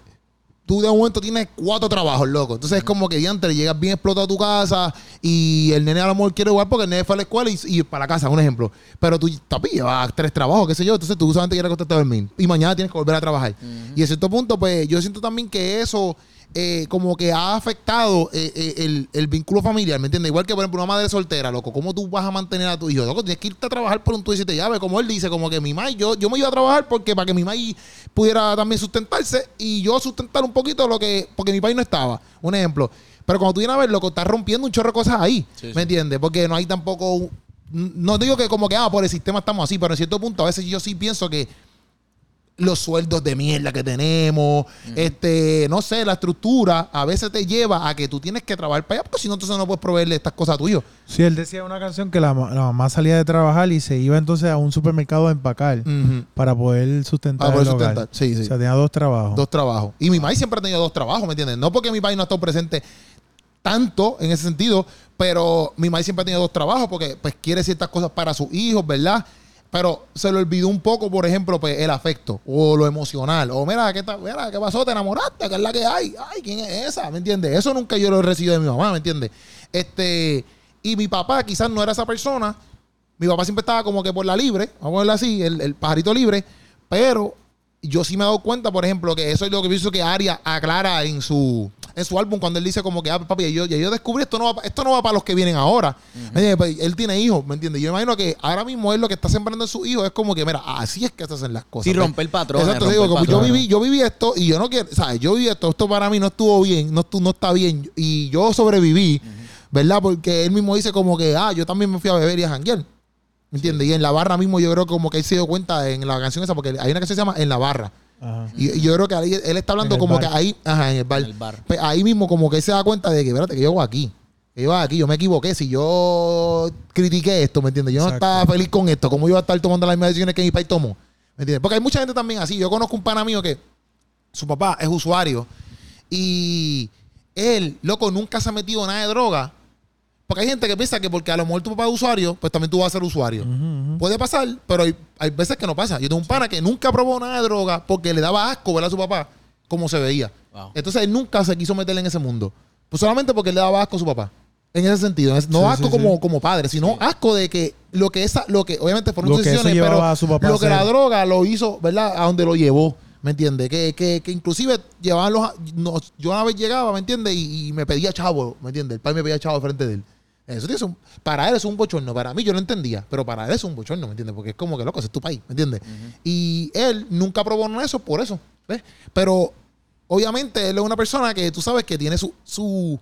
tú de momento tienes cuatro trabajos, loco. Entonces es como que diantre, llegas bien explotado a tu casa y el nene a lo mejor quiere jugar porque el nene fue a la escuela y, y para la casa, un ejemplo. Pero tú, tapi, llevas tres trabajos, qué sé yo. Entonces tú solamente quieres acostarte a dormir y mañana tienes que volver a trabajar. Y a cierto punto, pues yo siento también que eso eh, como que ha afectado eh, eh, el, el vínculo familiar, ¿me entiendes? Igual que, por ejemplo, una madre soltera, loco, ¿cómo tú vas a mantener a tu hijo? Loco, tienes que irte a trabajar por un tú y siete llaves, como él dice, como que mi mai, yo, yo me iba a trabajar porque para que mi mai pudiera también sustentarse y yo sustentar un poquito lo que, porque mi país no estaba, un ejemplo. Pero cuando tú vienes a ver, loco, estás rompiendo un chorro de cosas ahí, Sí, sí. ¿me entiendes? Porque no hay tampoco, no digo que como que, ah, por el sistema estamos así, pero en cierto punto a veces yo sí pienso que los sueldos de mierda que tenemos, este, no sé, la estructura a veces te lleva a que tú tienes que trabajar para allá, porque si no, entonces no puedes proveerle estas cosas a tuyo. Sí, él decía en una canción que la, ma- la mamá salía de trabajar y se iba entonces a un supermercado a empacar para poder sustentar Para poder el sustentar, sí, sí. O sea, tenía dos trabajos. Dos trabajos. Y mi maíz siempre ha tenido dos trabajos, ¿me entiendes? No porque mi país no ha estado presente tanto en ese sentido, pero mi maíz siempre ha tenido dos trabajos porque pues quiere ciertas cosas para sus hijos, ¿verdad? Pero se le olvidó un poco, por ejemplo, pues, el afecto o lo emocional. O mira, ¿qué, ta- mira, ¿qué pasó? ¿Te enamoraste? ¿Qué es la que hay? Ay, ¿quién es esa? ¿Me entiendes? Eso nunca yo lo he recibido de mi mamá, ¿me entiendes? Este, y mi papá quizás no era esa persona. Mi papá siempre estaba como que por la libre, vamos a verlo así, el, el pajarito libre. Pero yo sí me he dado cuenta, por ejemplo, que eso es lo que pienso que Aria aclara en su, en su álbum cuando él dice como que, ah, papi, yo, yo descubrí esto no va, esto no va para los que vienen ahora. ¿Me entiendes? Pues, él tiene hijos, ¿me entiendes? Yo imagino que ahora mismo él lo que está sembrando en sus hijos es como que, mira, así es que se hacen las cosas. Sí, romper patrones, Exacto, romper digo, como yo viví, yo viví esto y yo no quiero, ¿sabes? Yo viví esto, esto para mí no estuvo bien, no, estu- no está bien y yo sobreviví, ¿verdad? Porque él mismo dice como que, ah, yo también me fui a beber y a janguear. ¿Me entiendes? Y en la barra mismo yo creo como que él se dio cuenta en la canción esa, porque hay una canción que se llama En la barra. Ajá. Y, y yo creo que ahí él está hablando como bar. que ahí, ajá, en el bar. En el bar. Pues ahí mismo como que él se da cuenta de que, espérate, que yo hago aquí. Que yo hago aquí, yo me equivoqué. Si yo critiqué esto, ¿me entiendes? Yo no estaba feliz con esto. ¿Cómo yo iba a estar tomando las mismas decisiones que mi país tomó? ¿Me entiendes? Porque hay mucha gente también así. Yo conozco un pana mío que su papá es usuario y él, loco, nunca se ha metido nada de droga. Porque hay gente que piensa que porque a lo mejor tu papá es usuario, pues también tú vas a ser usuario. Puede pasar, pero hay, hay veces que no pasa. Yo tengo un pana que nunca probó nada de droga porque le daba asco ver a su papá como se veía. Wow. Entonces él nunca se quiso meter en ese mundo. Pues solamente porque le daba asco a su papá. En ese sentido. No Sí, asco sí, como, sí. como padre, sino asco de que lo que esa, lo que, obviamente fueron decisiones, pero a su papá lo que la droga lo hizo, ¿verdad? A donde lo llevó. ¿Me entiendes? Que, que, que inclusive llevaban los. no, yo una vez llegaba, ¿me entiendes? Y, y me pedía chavo, ¿me entiendes? El padre me pedía chavo frente de él. Eso tiene un- para él es un bochorno. Para mí yo no entendía, pero para él es un bochorno, ¿me entiendes? Porque es como que loco, ese es tu país, ¿me entiendes? Y él nunca probó eso por eso, ¿ves? Pero obviamente él es una persona que tú sabes que tiene su, su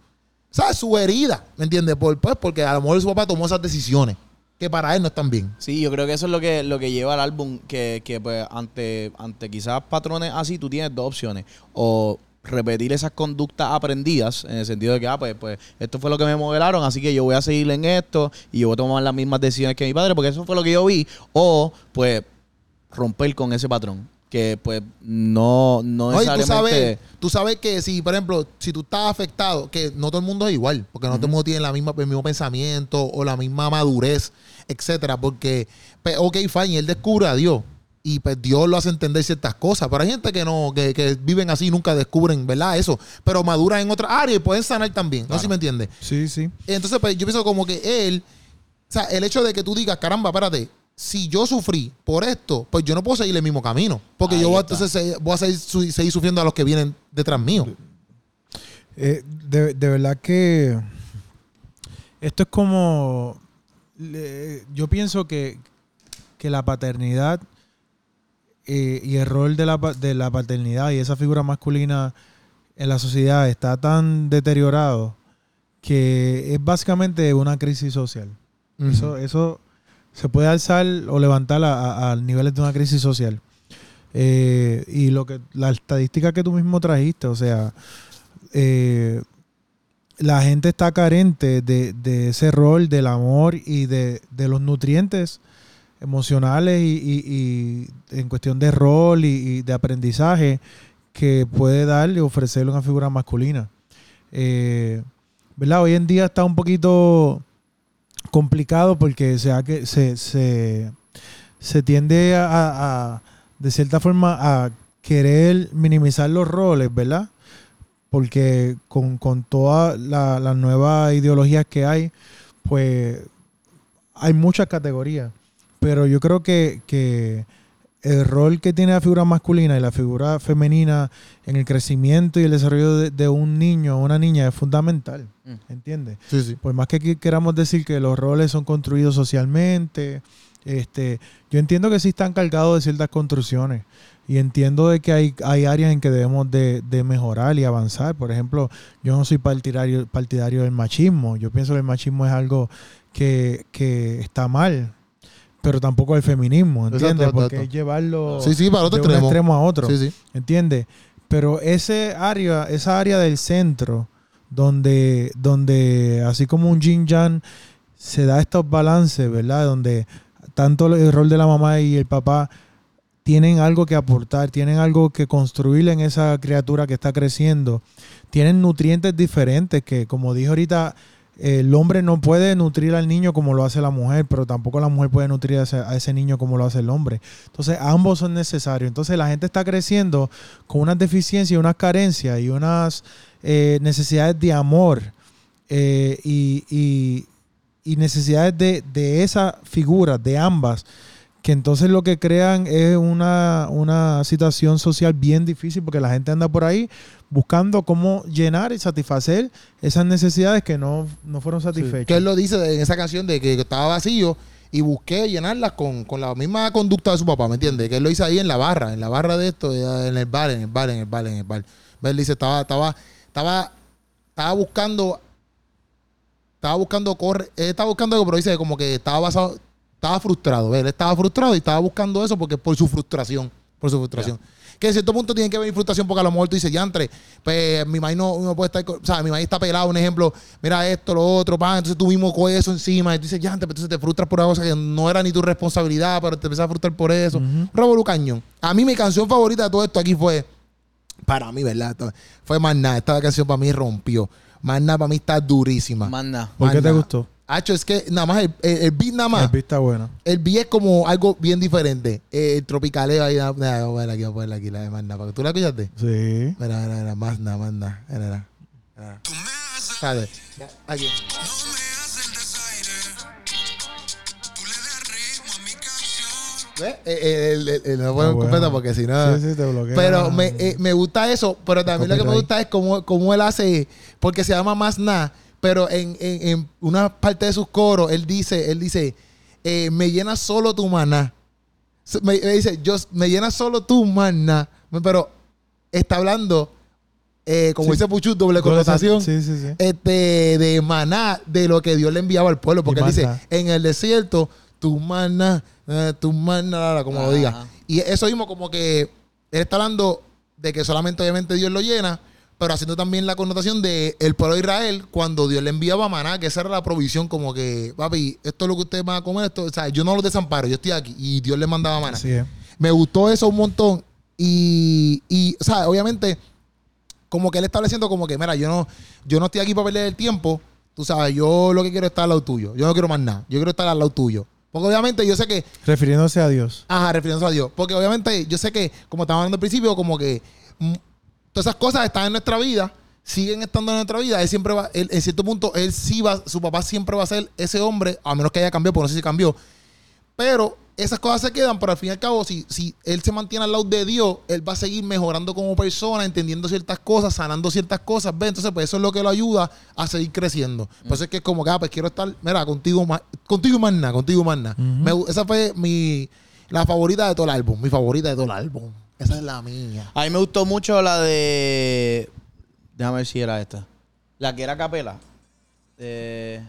¿sabes? Su herida, ¿me entiendes? Por, pues porque a lo mejor su papá tomó esas decisiones que para él no están bien. Sí, yo creo que eso es lo que, lo que lleva al álbum, que, que pues ante, ante quizás patrones así, tú tienes dos opciones. O repetir esas conductas aprendidas, en el sentido de que, ah, pues, pues esto fue lo que me modelaron, así que yo voy a seguir en esto y yo voy a tomar las mismas decisiones que mi padre, porque eso fue lo que yo vi. O, pues, romper con ese patrón. Que, pues, no, no No, y tú necesariamente... sabes, tú sabes que si, por ejemplo, si tú estás afectado, que no todo el mundo es igual, porque no todo el mundo tiene la misma, el mismo pensamiento o la misma madurez, etcétera, porque, pues, ok, fine, él descubre a Dios. Y pues Dios lo hace entender ciertas cosas. Pero hay gente que no, que, que viven así y nunca descubren, ¿verdad? Eso. Pero maduran en otra área y pueden sanar también. No sé si me entiendes. Sí, sí. Entonces, pues yo pienso como que él, o sea, el hecho de que tú digas, caramba, espérate, si yo sufrí por esto, pues yo no puedo seguir el mismo camino. Porque Ahí yo voy entonces voy a seguir, su- seguir sufriendo a los que vienen detrás mío. Eh, de, de verdad que esto es como. yo pienso que, que la paternidad eh, y el rol de la, de la paternidad y esa figura masculina en la sociedad está tan deteriorado que es básicamente una crisis social. Eso, eso se puede alzar o levantar a, a- a niveles de una crisis social. Eh, y lo que la estadística que tú mismo trajiste, o sea, eh, la gente está carente de, de ese rol del amor y de, de los nutrientes emocionales y, y- en cuestión de rol y, y de aprendizaje que puede darle ofrecerle una figura masculina. Eh, ¿Verdad? Hoy en día está un poquito complicado porque se, ha que, se, se, se tiende a, de cierta forma a querer minimizar los roles, ¿verdad? porque con, con todas la- las nuevas ideologías que hay, pues hay muchas categorías. Pero yo creo que, que el rol que tiene la figura masculina y la figura femenina en el crecimiento y el desarrollo de, de un niño o una niña es fundamental. Mm. ¿Entiendes? Sí, sí. Por más que queramos decir que los roles son construidos socialmente, este, yo entiendo que sí están cargados de ciertas construcciones. Y entiendo de que hay, hay áreas en que debemos de, de mejorar y avanzar. Por ejemplo, yo no soy partidario, partidario del machismo. Yo pienso que el machismo es algo que, que está mal. Pero tampoco el feminismo, ¿entiendes? Exacto, Porque exacto. es llevarlo Sí, sí, para otro de un extremo. a otro. Sí, sí. ¿Entiendes? Pero ese área, esa área del centro, donde, donde así como un yin yang se da estos balances, ¿verdad? Donde tanto el rol de la mamá y el papá tienen algo que aportar, tienen algo que construir en esa criatura que está creciendo, tienen nutrientes diferentes que, como dije ahorita, el hombre no puede nutrir al niño como lo hace la mujer, pero tampoco la mujer puede nutrir a ese, niño como lo hace el hombre. Entonces, ambos son necesarios. Entonces, la gente está creciendo con unas deficiencias, unas carencias y unas eh, necesidades de amor eh, y, y- y necesidades de, de esa figura, de ambas, que entonces lo que crean es una, una situación social bien difícil porque la gente anda por ahí buscando cómo llenar y satisfacer esas necesidades que no, no fueron satisfechas. Que él lo dice en esa canción de que estaba vacío y busqué llenarlas con, con la misma conducta de su papá, ¿me entiendes? Que él lo hizo ahí en la barra, en la barra de esto, en el bar, en el bar, en el bar, en el bar. Él dice, estaba, estaba, estaba, estaba buscando, estaba buscando corre, él estaba buscando algo, pero dice como que estaba basado, estaba frustrado, él estaba frustrado y estaba buscando eso porque por su frustración, por su frustración. Que en cierto punto tiene que venir frustración porque a lo mejor tú dices, yantre, pues mi maíz no, no puede estar, o sea, mi maíz está pelado, un ejemplo, mira esto, lo otro, pa, entonces tú mismo con eso encima y tú dices, yantre, pero entonces te frustras por algo que no era ni tu responsabilidad, pero te empiezas a frustrar por eso. Ujú. Revolú cañón. A mí mi canción favorita de todo esto aquí fue, para mí, ¿verdad? Fue Más Nada. Esta canción para mí rompió. Más Nada para mí está durísima. Más nada. ¿Por qué te gustó? Hacho, es que nada más el, el, el beat nada más. El beat está bueno. El beat es como algo bien diferente. Eh, el tropicaleo ahí. nada, nada, Voy a ponerla aquí, voy a ponerla aquí, la de ¿Tú la escuchaste? Sí. Mira, mira, mira. Más Nada, Más Nada. Mira, mira. Mira. Ya, Aquí. ¿Ves? Eh, eh, el- el- el- no puedo Está bueno. completa porque si no. Sí, sí, te bloquea. Pero me, eh, me gusta eso, pero también lo que me gusta es cómo, cómo él hace, porque se llama más nada, pero en, en- en una parte de sus coros, él dice, él dice, eh, me llena solo tu maná. Me, me dice, yo, me llena solo tu maná. Pero está hablando, eh, como Sí. dice Puchu, doble connotación. Sí, sí, sí. Este, de maná, de lo que Dios le enviaba al pueblo. Porque él dice, en el desierto, tu maná, eh, tu maná, como lo diga. Y eso mismo como que él está hablando de que solamente obviamente Dios lo llena, pero haciendo también la connotación de el pueblo de Israel cuando Dios le enviaba maná, que esa era la provisión como que, papi, esto es lo que ustedes van a comer, esto, o sea, yo no los desamparo, yo estoy aquí y Dios le mandaba maná. Así es. Me gustó eso un montón y, y o sea, obviamente como que él estableciendo como que, mira, yo no, yo no estoy aquí para perder el tiempo, tú sabes, yo lo que quiero es estar al lado tuyo, yo no quiero más nada, yo quiero estar al lado tuyo. Porque obviamente yo sé que Refiriéndose a Dios. Ajá, refiriéndose a Dios. Porque obviamente yo sé que, como estábamos hablando al principio, como que mm, todas esas cosas están en nuestra vida, siguen estando en nuestra vida. Él siempre va, él, en cierto punto, él sí va, su papá siempre va a ser ese hombre, a menos que haya cambiado, porque no sé si cambió. Pero esas cosas se quedan, pero al fin y al cabo, si, si él se mantiene al lado de Dios, él va a seguir mejorando como persona, entendiendo ciertas cosas, sanando ciertas cosas, ¿ves? Entonces, pues eso es lo que lo ayuda a seguir creciendo. Por eso es que es como que, ah, pues quiero estar, mira, contigo más, contigo más nada, contigo más nada. Esa fue mi, la favorita de todo el álbum, mi favorita de todo el álbum. Esa es la mía. A mí me gustó mucho la de. Déjame ver si era esta. La que era capela. Eh,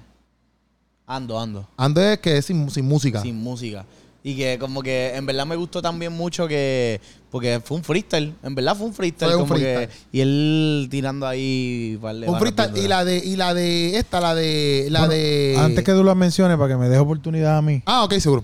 ando, ando. Antes que es sin, sin música. Sin música. Y que como que en verdad me gustó también mucho que... Porque fue un freestyle. En verdad fue un freestyle. Fue un como freestyle. Que, y él tirando ahí... de Un freestyle, y la de, y la de esta, la de, la Bueno, de. Antes que tú la menciones, para que me deje oportunidad a mí. Ah, ok, seguro.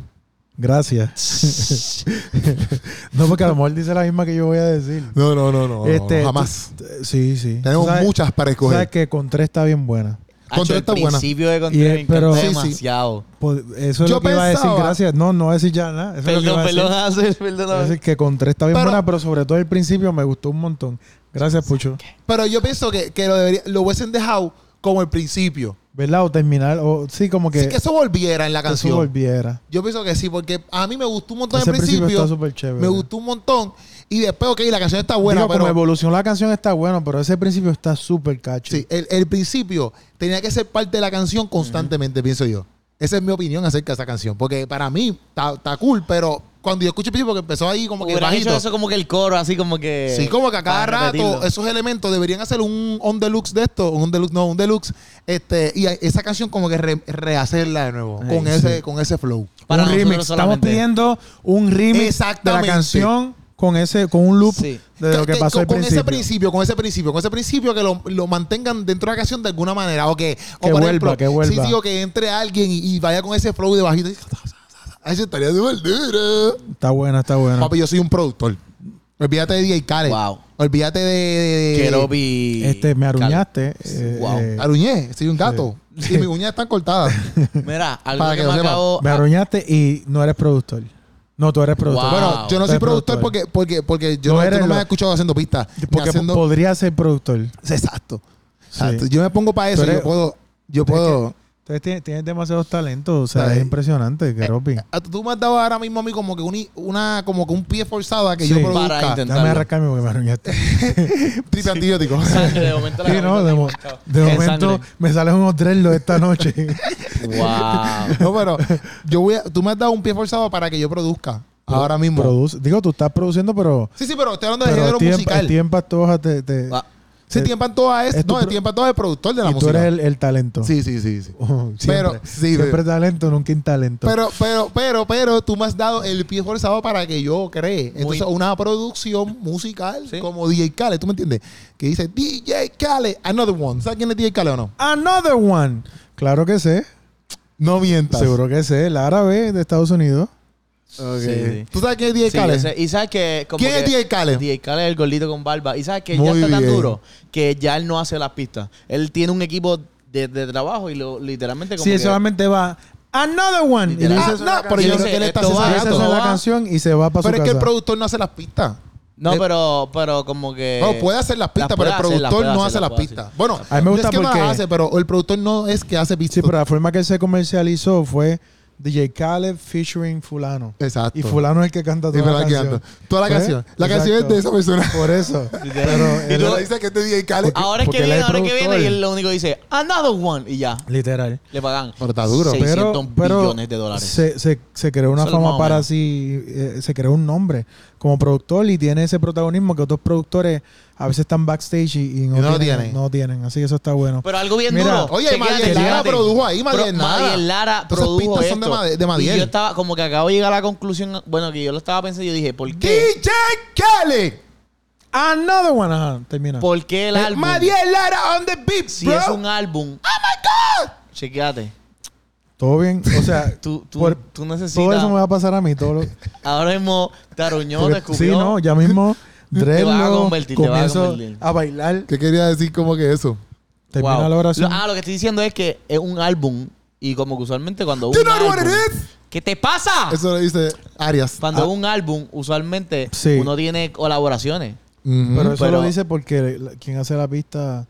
Gracias. (laughs) no, porque a lo mejor dice la misma que yo voy a decir. No, no, no, no. Este, jamás. sí, sí. Tenemos sabes- muchas para tú Sabes escoger. que con tres está bien buena. Contra el está buena. principio de Contra Y, me pero- encanta Sí, sí. demasiado. Pues, eso es Yo lo que iba a decir, pensaba- gracias. No, no voy a decir ya nada. Eso es lo que iba Perdón, a decir. perdón, perdóname. decir que con tres está bien Pero- buena, pero sobre todo el principio me gustó un montón. Gracias, Pucho. Pero yo pienso que, que lo, debería, lo hubiesen dejado como el principio. ¿Verdad? O terminar, o sí, como que, Sí, que eso volviera en la que eso canción. volviera. Yo pienso que sí, porque a mí me gustó un montón Ese al principio está chévere. me gustó un montón. Y después, ok, la canción está buena, Digo, pero. como evolucionó la canción está bueno, pero ese principio está súper cacho. Sí, el, el principio tenía que ser parte de la canción constantemente, pienso yo. Esa es mi opinión acerca de esa canción. Porque para mí está cool, pero cuando yo escuché el principio, porque empezó ahí como que Hubieran bajito. hecho eso como que el coro, así como que. Sí, como que a cada rato repetirlo. esos elementos deberían hacer un on deluxe de esto, un deluxe, no, un deluxe, este, y esa canción como que re- rehacerla de nuevo, Ay, con sí. ese, con ese flow. Para un remix. Estamos pidiendo un remix de la canción con ese, con un loop Sí. de lo que Que- pasó con, al con ese principio, con ese principio, con ese principio que lo, lo mantengan dentro de la canción de alguna manera. O que, o Que por vuelva, ejemplo, que vuelva. Sí, sí, o que entre alguien y, y vaya con ese flow de bajito. Ay, se estaría de verdad. Está buena, está buena. Papi, yo soy un productor. Olvídate de DJ Khaled. Wow. Olvídate de. de, Keropi. Este, me aruñaste. eh, Wow. eh, Aruñé, soy un gato. Y mis uñas están cortadas. (laughs) Mira, algo Para que, que me acabo. me aruñaste y no eres productor. No, tú eres productor. Wow. Bueno, yo no Tú soy productor porque, porque, porque yo No no, tú eres no me lo- has escuchado haciendo pistas. Porque haciendo... podría ser productor. Exacto. Sí. Exacto. Yo me pongo para eso. Tú eres- Yo puedo. Yo puedo. Entonces tienes, tienes demasiados talentos. O sea, ¿Sabes? es impresionante, Keropi. Ah, Tú me has dado ahora mismo a mí como que un, una, como que un pie forzado a que Sí. yo Para produzca intentar. Déjame arrancarme porque me arruñaste. (laughs) triple antibiótico. (laughs) Sangre, de momento la Sí, no, de, mo- momento sangre. me salen unos dreadlocks esta noche. (laughs) Wow. no, pero yo voy a, tú me has dado un pie forzado para que yo produzca ahora mismo. Produce- digo, tú estás produciendo, pero. sí, sí, pero estoy hablando de género Tiempo- musical. Tiempo Toja te. te- Ah, Sí, te- Tiempo Antoja es, es tu no, Antoja es el productor de la y tú música. eres el, el talento. Sí, sí, sí, sí. (laughs) Oh, siempre. Pero, sí, siempre sí. talento, nunca intalento. Pero, pero, pero, pero, tú me has dado el pie forzado para que yo cree. Entonces, una producción musical Sí. como DJ Khaled, ¿tú me entiendes? Que dice DJ Khaled, another one. ¿Sabes quién es DJ Khaled o no? Another one. Claro que sé. No mientas. Seguro que sé. El árabe de Estados Unidos. Ok. Sí, sí. ¿Tú sabes quién es DJ Sí, Khaled? ese- y sabes que. como ¿Quién que es DJ Khaled? DJ Khaled es el gordito con barba. Y sabes que ya está tan duro que ya él no hace las pistas. Él tiene un equipo de, de trabajo y lo, literalmente como Sí, que- solamente va. Another one. Y Ah, no, pero yo creo que él está es la canción y se va para su Pero es que el productor no hace las pistas. No, Eh, pero, pero como que. No, puede hacer las pistas, las pero el hacer, productor no hacer, hace las pistas. hacer. Bueno, A mí me no gusta es que no porque- las hace, pero el productor no es que hace pistas. Sí, pero la forma que él se comercializó fue DJ Khaled featuring fulano. Exacto. Y fulano es el que canta Y toda me la canción. canto. Toda la ¿Ves? canción. La Exacto. canción es de esa persona. Por eso. Pero (laughs) Y tú- Pero dice que es de DJ Khaled. Ahora es porque que viene, es ahora es que viene y él lo único que dice, another one. Y ya. literal. Le pagan. Pero está duro. 600 Pero, pero billones de dólares. Se, se, se creó una fama para sí, eh, se creó un nombre como productor y tiene ese protagonismo que otros productores a veces están backstage y, y no, Y no lo tienen, tienen. no lo tienen. Así que eso está bueno. Pero algo bien Mira, duro. Oye, Madiel Lara produjo ahí, Madiel Lara. Madiel Lara produjo pistas son de esto. Made- de Madiel. Y yo estaba, como que acabo de llegar a la conclusión, bueno, que yo lo estaba pensando y yo dije, ¿por qué? DJ Khaled. Another one, ajá, termina. ¿Por qué el álbum? Madiel Lara on the beat, Si bro. es un álbum. ¡Oh my God! Chequéate. Todo bien. (laughs) O sea, Tú, tú, por- tú necesitas. todo eso me va a pasar a mí. Todo lo, Ahora mismo Taruñó porque- descubrió. sí, no, ya mismo. (laughs) Te vas a convertir, te vas a convertir. a bailar. ¿Qué quería decir como que eso? Termina Wow. la oración. Lo- ah, lo que estoy diciendo es que es un álbum y como que usualmente cuando You un know what it álbum- is? ¿Qué te pasa? Eso lo dice Arias. Cuando Ah, es un álbum, usualmente Sí. uno tiene colaboraciones. pero eso pero- lo dice porque quien hace la pista.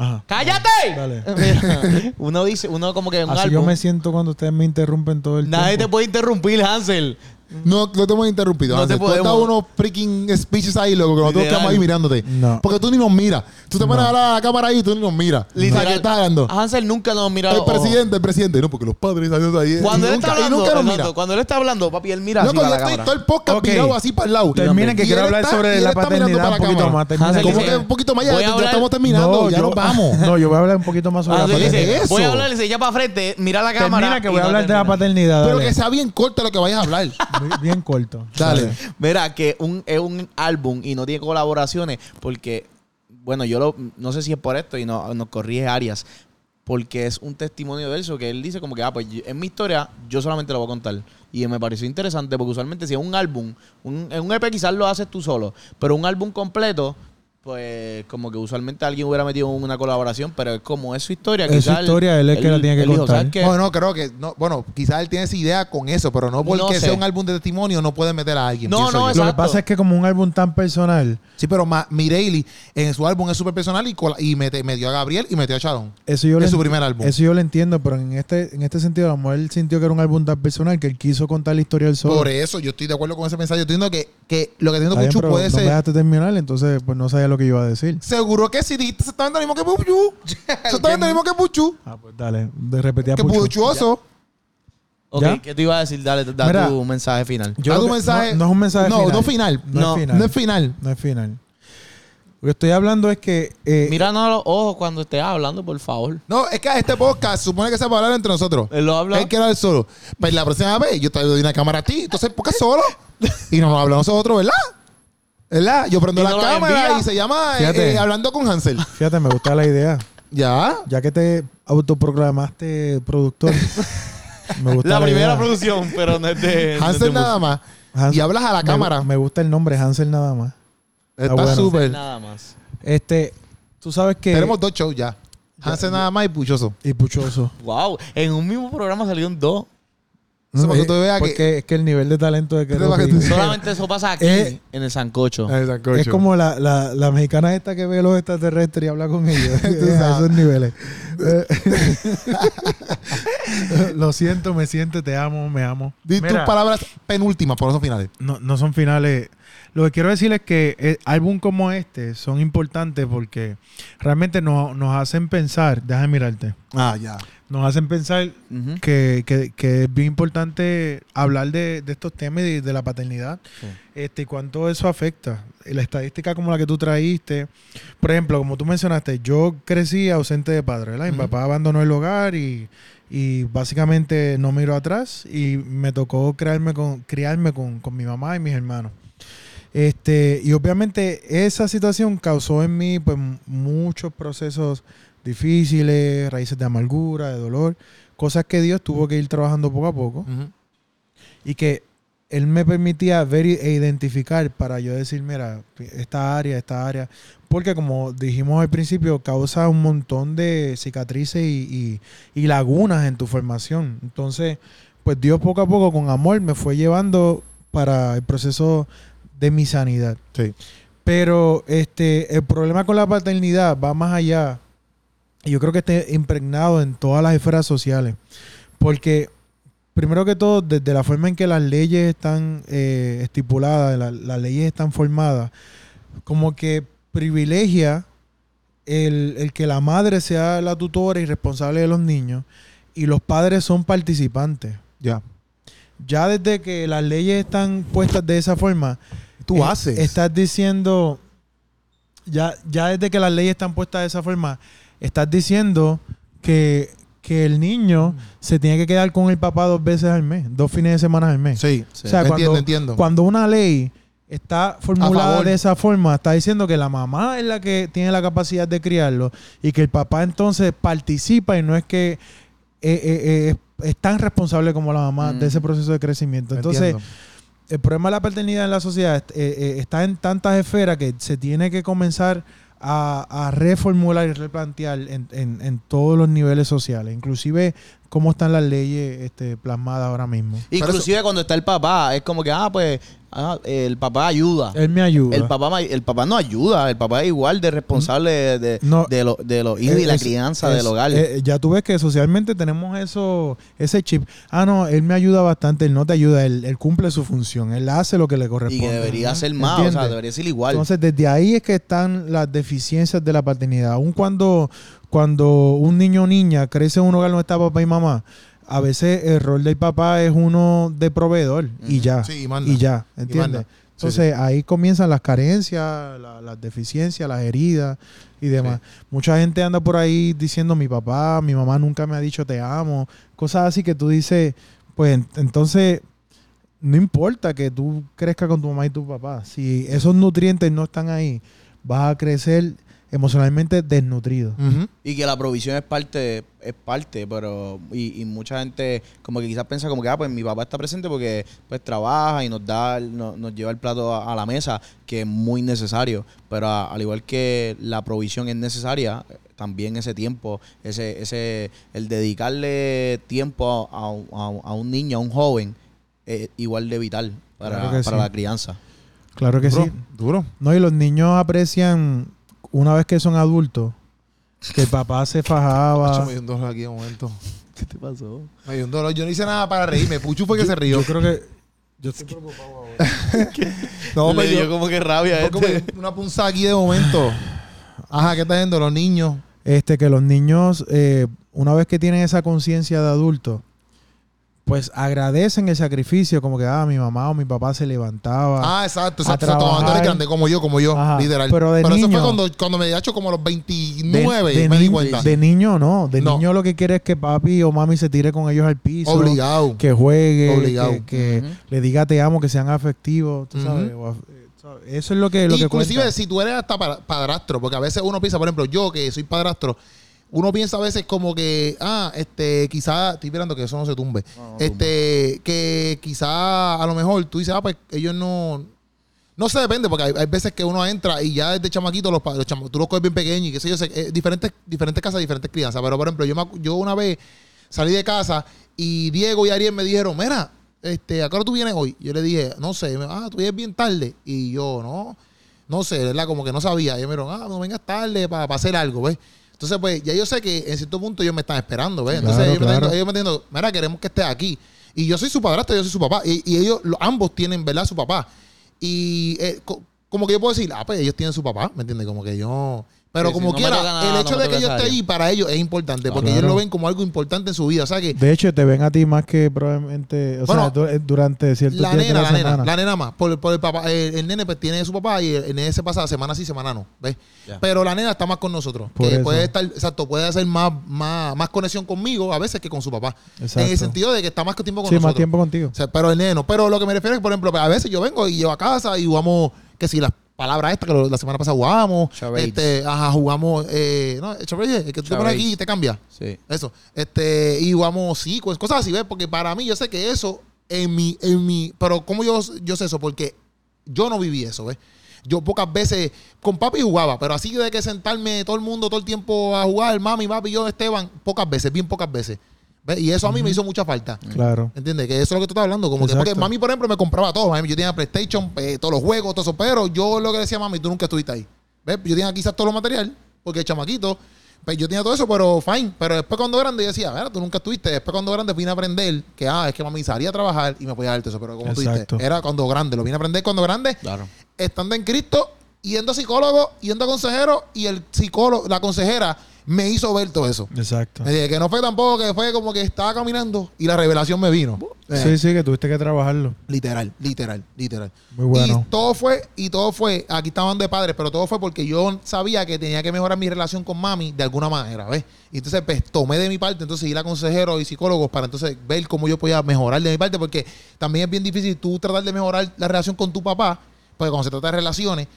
Ajá. ¡Cállate! Dale. (laughs) Mira, uno dice, uno como que un Así álbum. yo me siento cuando ustedes me interrumpen todo el Nadie te tiempo. puede interrumpir, Hansel. No, no te hemos interrumpido. No Hansel. te Tú podemos. unos freaking speeches ahí, loco, que nosotros quedamos ahí mirándote. No. Porque tú ni nos miras. Tú te pones No. a la, cámara ahí y tú ni nos miras. Literal. ¿Qué estás hablando? Hansel nunca nos mira. El presidente, el presidente. No, porque los padres ahí. Cuando y él está hablando, nunca nos exacto, mira. cuando él está hablando, papi, él mira Loco, yo estoy todo el podcast mirado así para el lado. Terminen que quiero hablar sobre la paternidad un poquito más. ¿Cómo que un poquito más Ya estamos terminando. No, ya nos vamos. (laughs) No, yo voy a hablar un poquito más sobre la ¿qué dice, paternidad. es voy a hablar, dice, ya para frente, mira la cámara. Termina que voy a hablar de la paternidad. Pero que sea bien corto lo que vayas a hablar. Bien- Bien corto. Dale. Mira, que un, es un álbum y no tiene colaboraciones porque, bueno, yo lo, no sé si es por esto y no, nos corrige Arias, porque es un testimonio de eso que él dice como que, ah, pues en mi historia yo solamente lo voy a contar. Y me pareció interesante porque usualmente si es un álbum, un, en un EP quizás lo haces tú solo, pero un álbum completo, pues como que usualmente alguien hubiera metido una colaboración, pero es como es su historia. Es su historia, él es que la tiene que contar. ¿sabes qué? No, no, creo que. No, bueno, quizás él tiene esa idea con eso, pero no porque No sé. sea un álbum de testimonio, no puede meter a alguien. No, no, yo. Lo que Exacto. pasa es que como un álbum tan personal, Sí, pero Ma- Mireille en su álbum es súper personal y, cola- y mete- metió a Gabriel y metió a Shadow. eso yo, Es lo su primer álbum. eso yo lo entiendo, pero en este, en este sentido, a lo mejor él sintió que era un álbum tan personal que él quiso contar la historia del solo. Por eso yo estoy de acuerdo con ese mensaje. Yo entiendo que, que lo que entiendo Está bien, Puchu puede no me ser. dejaste terminar, entonces pues no sabía lo que iba a decir. Seguro que sí, dijiste exactamente lo mismo que Puchu. (laughs) exactamente lo mismo que Puchu. Ah, pues dale, de repetir a Que Puchu. Puchuoso. Ok, ¿Ya? ¿qué te iba a decir? Dale, da Mira, tu mensaje final. Yo Da tu mensaje. No, no es un mensaje No, final. no final. No, No, es final. No es final. No es final. Lo que estoy hablando es que... eh, Míranos a los ojos cuando estés hablando, por favor. No, es que este podcast supone que se va a hablar entre nosotros. Él lo habla. Él quiere hablar solo. Pero la próxima vez yo te doy una cámara a ti. Entonces, ¿por qué solo? (laughs) Y nos hablamos nosotros, ¿verdad? ¿Verdad? Yo prendo Y la lo cámara envía. y se llama eh, Fíjate. eh, Hablando con Hansel. Fíjate, me gusta la idea. ¿Ya? Ya que te autoproclamaste productor. (laughs) me gusta La la, primera idea. producción, pero no es de. no es Hansel nada más. Hansel- Y hablas a la me- cámara. Me, gusta el nombre Hansel nada más. Está bueno. música. súper. Nada más. Este, tú sabes que... Tenemos dos shows ya. Hansel nada más y Puchoso. Y Puchoso. Wow. En un mismo programa salieron dos. Eso para que eh, tú veas que- porque es que el nivel de talento de que que tú- Solamente eso pasa aquí, Eh, en el Sancocho. Es como la, la, la mexicana esta que ve los extraterrestres y habla con ellos. (laughs) (laughs) A esos niveles. (laughs) Lo siento, me siento, te amo, me amo. Di Mira, tus palabras penúltimas, por esos finales. no, no son finales. Lo que quiero decir es que eh, álbum como este son importantes porque realmente nos, nos hacen pensar, déjame mirarte, Ah, ya. Nos hacen pensar que, que- que es bien importante hablar de, de estos temas y de, de la paternidad Sí. este, y cuánto eso afecta. La estadística como la que tú traíste, por ejemplo, como tú mencionaste, yo crecí ausente de padre, ¿verdad? Mi Ujú. papá abandonó el hogar y, y básicamente no miró atrás y me tocó criarme con, criarme con, con mi mamá y mis hermanos. Este, y obviamente esa situación causó en mí pues, muchos procesos difíciles, raíces de amargura, de dolor, cosas que Dios tuvo que ir trabajando poco a poco y que Él me permitía ver e identificar para yo decir, mira, esta área, esta área, porque como dijimos al principio, causa un montón de cicatrices y, y- y lagunas en tu formación. Entonces, pues Dios poco a poco con amor me fue llevando para el proceso de mi sanidad. Sí. Pero este, el problema con la paternidad va más allá. Yo creo que está impregnado en todas las esferas sociales. Porque, primero que todo, desde la forma en que las leyes están eh, estipuladas, la- las leyes están formadas, como que privilegia el, el que la madre sea la tutora y responsable de los niños y los padres son participantes. Ya. Ya desde que las leyes están puestas de esa forma, Tú eh, haces. Estás diciendo, ya, ya desde que las leyes están puestas de esa forma, estás diciendo que, que el niño se tiene que quedar con el papá dos veces al mes, dos fines de semana al mes. Sí. Sí. O sea, entiendo, cuando, entiendo. cuando una ley está formulada de esa forma, está diciendo que la mamá es la que tiene la capacidad de criarlo y que el papá entonces participa y no es que eh, eh, eh, es tan responsable como la mamá Mm. de ese proceso de crecimiento. Entonces, Entiendo. el problema de la paternidad en la sociedad está en tantas esferas que se tiene que comenzar a, reformular y replantear en, en- en todos los niveles sociales, inclusive cómo están las leyes este, plasmadas ahora mismo. Inclusive cuando está el papá, es como que, ah, pues, ah, el papá ayuda. Él me ayuda. El papá, el papá no ayuda, el papá es igual de responsable de, de, No. de lo- de los hijos y la crianza es- del hogar. eh, ya tú ves que socialmente tenemos eso, ese chip. Ah, no, él me ayuda bastante, él no te ayuda, él, él cumple su función, él hace lo que le y corresponde. que debería ¿no? ser más, o sea, debería ser igual. Entonces, desde ahí es que están las deficiencias de la paternidad. Aun cuando, cuando un niño o niña crece en un hogar donde está papá y mamá, a veces el rol del papá es uno de proveedor y ya. Sí, y manda. y ya, Y ¿entiendes? Sí, Entonces ahí comienzan las carencias, la- las deficiencias, las heridas y demás. Mucha gente anda por ahí diciendo mi papá, mi mamá nunca me ha dicho te amo, cosas así que tú dices, pues en- entonces no importa que tú crezcas con tu mamá y tu papá, si esos nutrientes no están ahí, vas a crecer emocionalmente desnutrido. Y que la provisión es parte, es parte, pero y, y mucha gente como que quizás piensa como que, ah, pues mi papá está presente porque pues trabaja y nos da, no- nos lleva el plato a, a la mesa, que es muy necesario, pero a- al igual que la provisión es necesaria, también ese tiempo, ese, ese, el dedicarle tiempo a, a- a un niño, a un joven, es igual de vital para, Claro para sí. la crianza. Claro que duro, sí. Duro. No, y los niños aprecian una vez que son adultos que el papá se fajaba. me dio un dolor aquí de momento. ¿Qué te pasó? Me dio un dolor. Yo no hice nada para reírme. Puchu fue que se rió. Yo creo que yo estoy preocupado ahora. (laughs) no, Le pero dio como que rabia fue como este. una punzada aquí de momento. Ajá, ¿qué está haciendo los niños? Este que los niños eh, una vez que tienen esa conciencia de adulto pues agradecen el sacrificio como que ah mi mamá o mi papá se levantaba Ah, exacto, a exacto. Cuando trabajar. grande, como yo, como yo, Ajá, literal. pero de eso fue niño- cuando, cuando me hecho como los de, 29, de me di cuenta. de niño no de No. niño lo que quiere es que papi o mami se tire con ellos al piso Obligado. que juegue Obligado. que, que Ujú. le diga te amo que sean afectivos tú Ujú. sabes o af- eh, ¿sabes? eso es lo que lo que Inclusive cuenta. si tú eres hasta pa- padrastro, porque a veces uno piensa, por ejemplo, yo que soy padrastro, uno piensa a veces como que, ah, este, quizá, estoy esperando que eso no se tumbe, No, no este, que quizá a lo mejor tú dices, ah, pues ellos no, no se depende, porque hay, hay veces que uno entra y ya desde chamaquito los, pa- los chama- tú los coges bien pequeños y qué sé yo, sé, eh, diferentes, diferentes casas, diferentes crianzas, pero por ejemplo, yo, me acu- yo una vez salí de casa y Diego y Ariel me dijeron, mira, este, ¿a qué hora tú vienes hoy? Yo le dije, no sé, Me- ah, tú vienes bien tarde. Y yo, no, no sé, ¿verdad? Como que no sabía. Y ellos me dijeron, ah, no vengas tarde para hacer algo, ¿ves? Entonces, pues, ya yo sé que en cierto punto ellos me están esperando, ¿ves? Entonces, Claro, ellos, me están, ellos me diciendo, mira, queremos que estés aquí. Y yo soy su padrastro, yo soy su papá. Y, y ellos, lo- ambos tienen, ¿verdad? Su papá. Y eh, co- como que yo puedo decir, ah, pues ellos tienen su papá, ¿me entiendes? Como que yo... Pero Sí, como no quiera, nada, el hecho de que yo esté ahí para ellos es importante, porque Claro. ellos lo ven como algo importante en su vida. O sea que de hecho te ven a ti más que probablemente o Bueno, sea eh, durante ciertos la nena, de la la nena, la nena más. Por, por el papá, el, el nene pues tiene su papá y el, el nene se pasa semana sí, semana no. ¿Ves? Pero la nena está más con nosotros. Por que eso. puede estar, exacto, puede hacer más, más, más conexión conmigo a veces que con su papá. Exacto. En el sentido de que está más tiempo con sí nosotros. más tiempo contigo O sea, pero el nene no. Pero lo que me refiero es, por ejemplo, a veces yo vengo y llevo a casa y jugamos, que si las palabras estas que lo- la semana pasada jugamos. Este, ajá, jugamos, eh, no, charades, el que tú te pones aquí y te cambia. Sí. Eso. Este, y jugamos sí, cosas así, ¿ves? Porque para mí, yo sé que eso, en mi, en mi, pero ¿cómo yo, yo sé eso? Porque yo no viví eso, ¿ves? Yo pocas veces con papi jugaba, pero así de que sentarme todo el mundo todo el tiempo a jugar, mami, papi, yo, Esteban, pocas veces, bien pocas veces. ¿Ves? Y eso a mí me hizo mucha falta. claro ¿Entiendes? Que eso es lo que tú estás hablando. Como que porque mami, por ejemplo, me compraba todo. mami. Yo tenía PlayStation, eh, todos los juegos, todo eso. Pero yo lo que decía, mami, tú nunca estuviste ahí. ¿Ves? Yo tenía quizás todo lo material, porque chamaquito. Pues yo tenía todo eso, pero fine. Pero después cuando grande yo decía, tú nunca estuviste. Después cuando grande vine a aprender que, ah, es que mami salía a trabajar y me podía darte eso. Pero como tú dijiste, era cuando grande. Lo vine a aprender cuando grande, Claro. estando en Cristo, yendo a psicólogo, yendo a consejero. Y el psicólogo, la consejera, me hizo ver todo eso. exacto Me dije que no fue tampoco que fue como que estaba caminando y la revelación me vino. Eh, sí sí que tuviste que trabajarlo Literal, literal, literal. muy bueno Y todo fue, y todo fue, aquí estaban de padres, pero todo fue porque yo sabía que tenía que mejorar mi relación con mami de alguna manera, ¿ves? Y entonces pues tomé de mi parte, entonces ir a consejeros y psicólogos para entonces ver cómo yo podía mejorar de mi parte, porque también es bien difícil tú tratar de mejorar la relación con tu papá, porque cuando se trata de relaciones,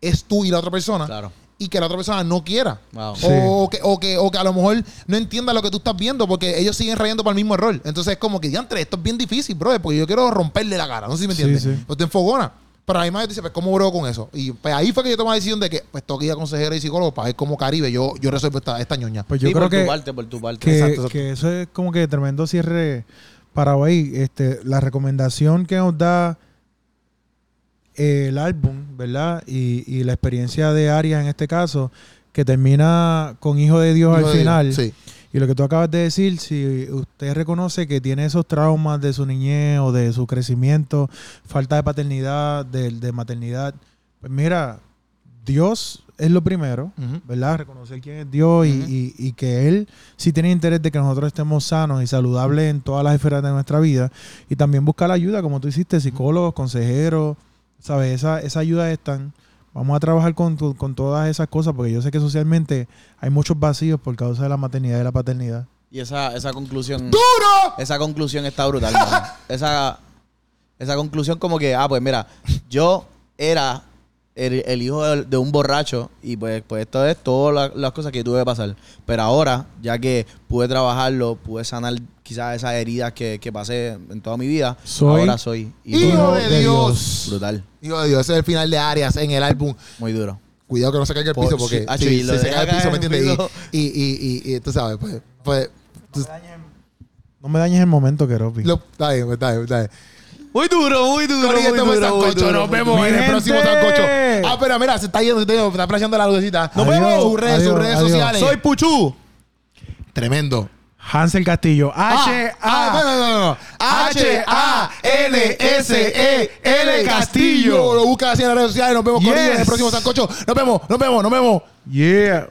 es tú y la otra persona, Claro. Y que la otra persona no quiera. Wow. Sí. O, que, o, que, o que a lo mejor no entienda lo que tú estás viendo porque ellos siguen rayando para el mismo error. Entonces es como que, diantre, esto es bien difícil, bro, porque yo quiero romperle la cara. No sé si me Sí, entiendes. sí. Pues te enfogona. Pero además yo dice, pues, ¿cómo brego con eso? Y pues ahí fue que yo tomé la decisión de que, pues, tengo que ir a consejero y psicólogo para ver cómo Caribe yo, yo resuelvo esta, esta ñoña. pues yo Sí, creo por que tu parte, por tu parte. que, Exacto, exacto. que eso es como que tremendo cierre para hoy. Este, la recomendación que nos da el álbum, ¿verdad? Y, y la experiencia de Arias en este caso, que termina con Hijo de Dios Hijo al de final. Sí. Y lo que tú acabas de decir, si usted reconoce que tiene esos traumas de su niñez o de su crecimiento, falta de paternidad, de, de maternidad, pues mira, Dios es lo primero. ¿verdad? Reconocer quién es Dios y- y, y que Él sí tiene interés de que nosotros estemos sanos y saludables en todas las esferas de nuestra vida. Y también buscar ayuda, como tú hiciste, psicólogos, consejeros, ¿sabes? Esa, esa ayuda están. Vamos a trabajar con, tu- con todas esas cosas porque yo sé que socialmente hay muchos vacíos por causa de la maternidad y la paternidad. Y esa, esa conclusión. ¡Duro! Esa conclusión está brutal. (laughs) Esa, esa conclusión como que, ah, pues mira, yo era el, el hijo de, de un borracho y pues, pues esto es todas la- las cosas que tuve que pasar. Pero ahora, ya que pude trabajarlo, pude sanar quizás esas heridas que, que pasé en toda mi vida, Soy ahora soy Hijo de de Dios. brutal, Hijo de Dios, ese es el final de Arias en el álbum. muy duro. Cuidado que no se caiga el Por- piso porque acho, si, y lo si se deja cae el piso, ¿me entiendes? Y, y, y, y, y tú sabes, pues, pues tú- No me dañes el momento, Keropi. está bien, está bien, está bien. Muy duro, muy duro, muy duro, muy duro, Nos muy vemos en el próximo. Sancocho. Ah, pero mira, se está yendo, se está yendo, está la lucecita. Nos vemos. Sus redes, sus redes adiós. sociales. Soy Puchu. tremendo. Hansel Castillo. Ah, H ah, no, A no, no, no. H-A-N-S-E-L Castillo. Lo buscas así en las redes sociales. Nos vemos con en el próximo Sancocho. Nos vemos, nos vemos, nos vemos. Yeah.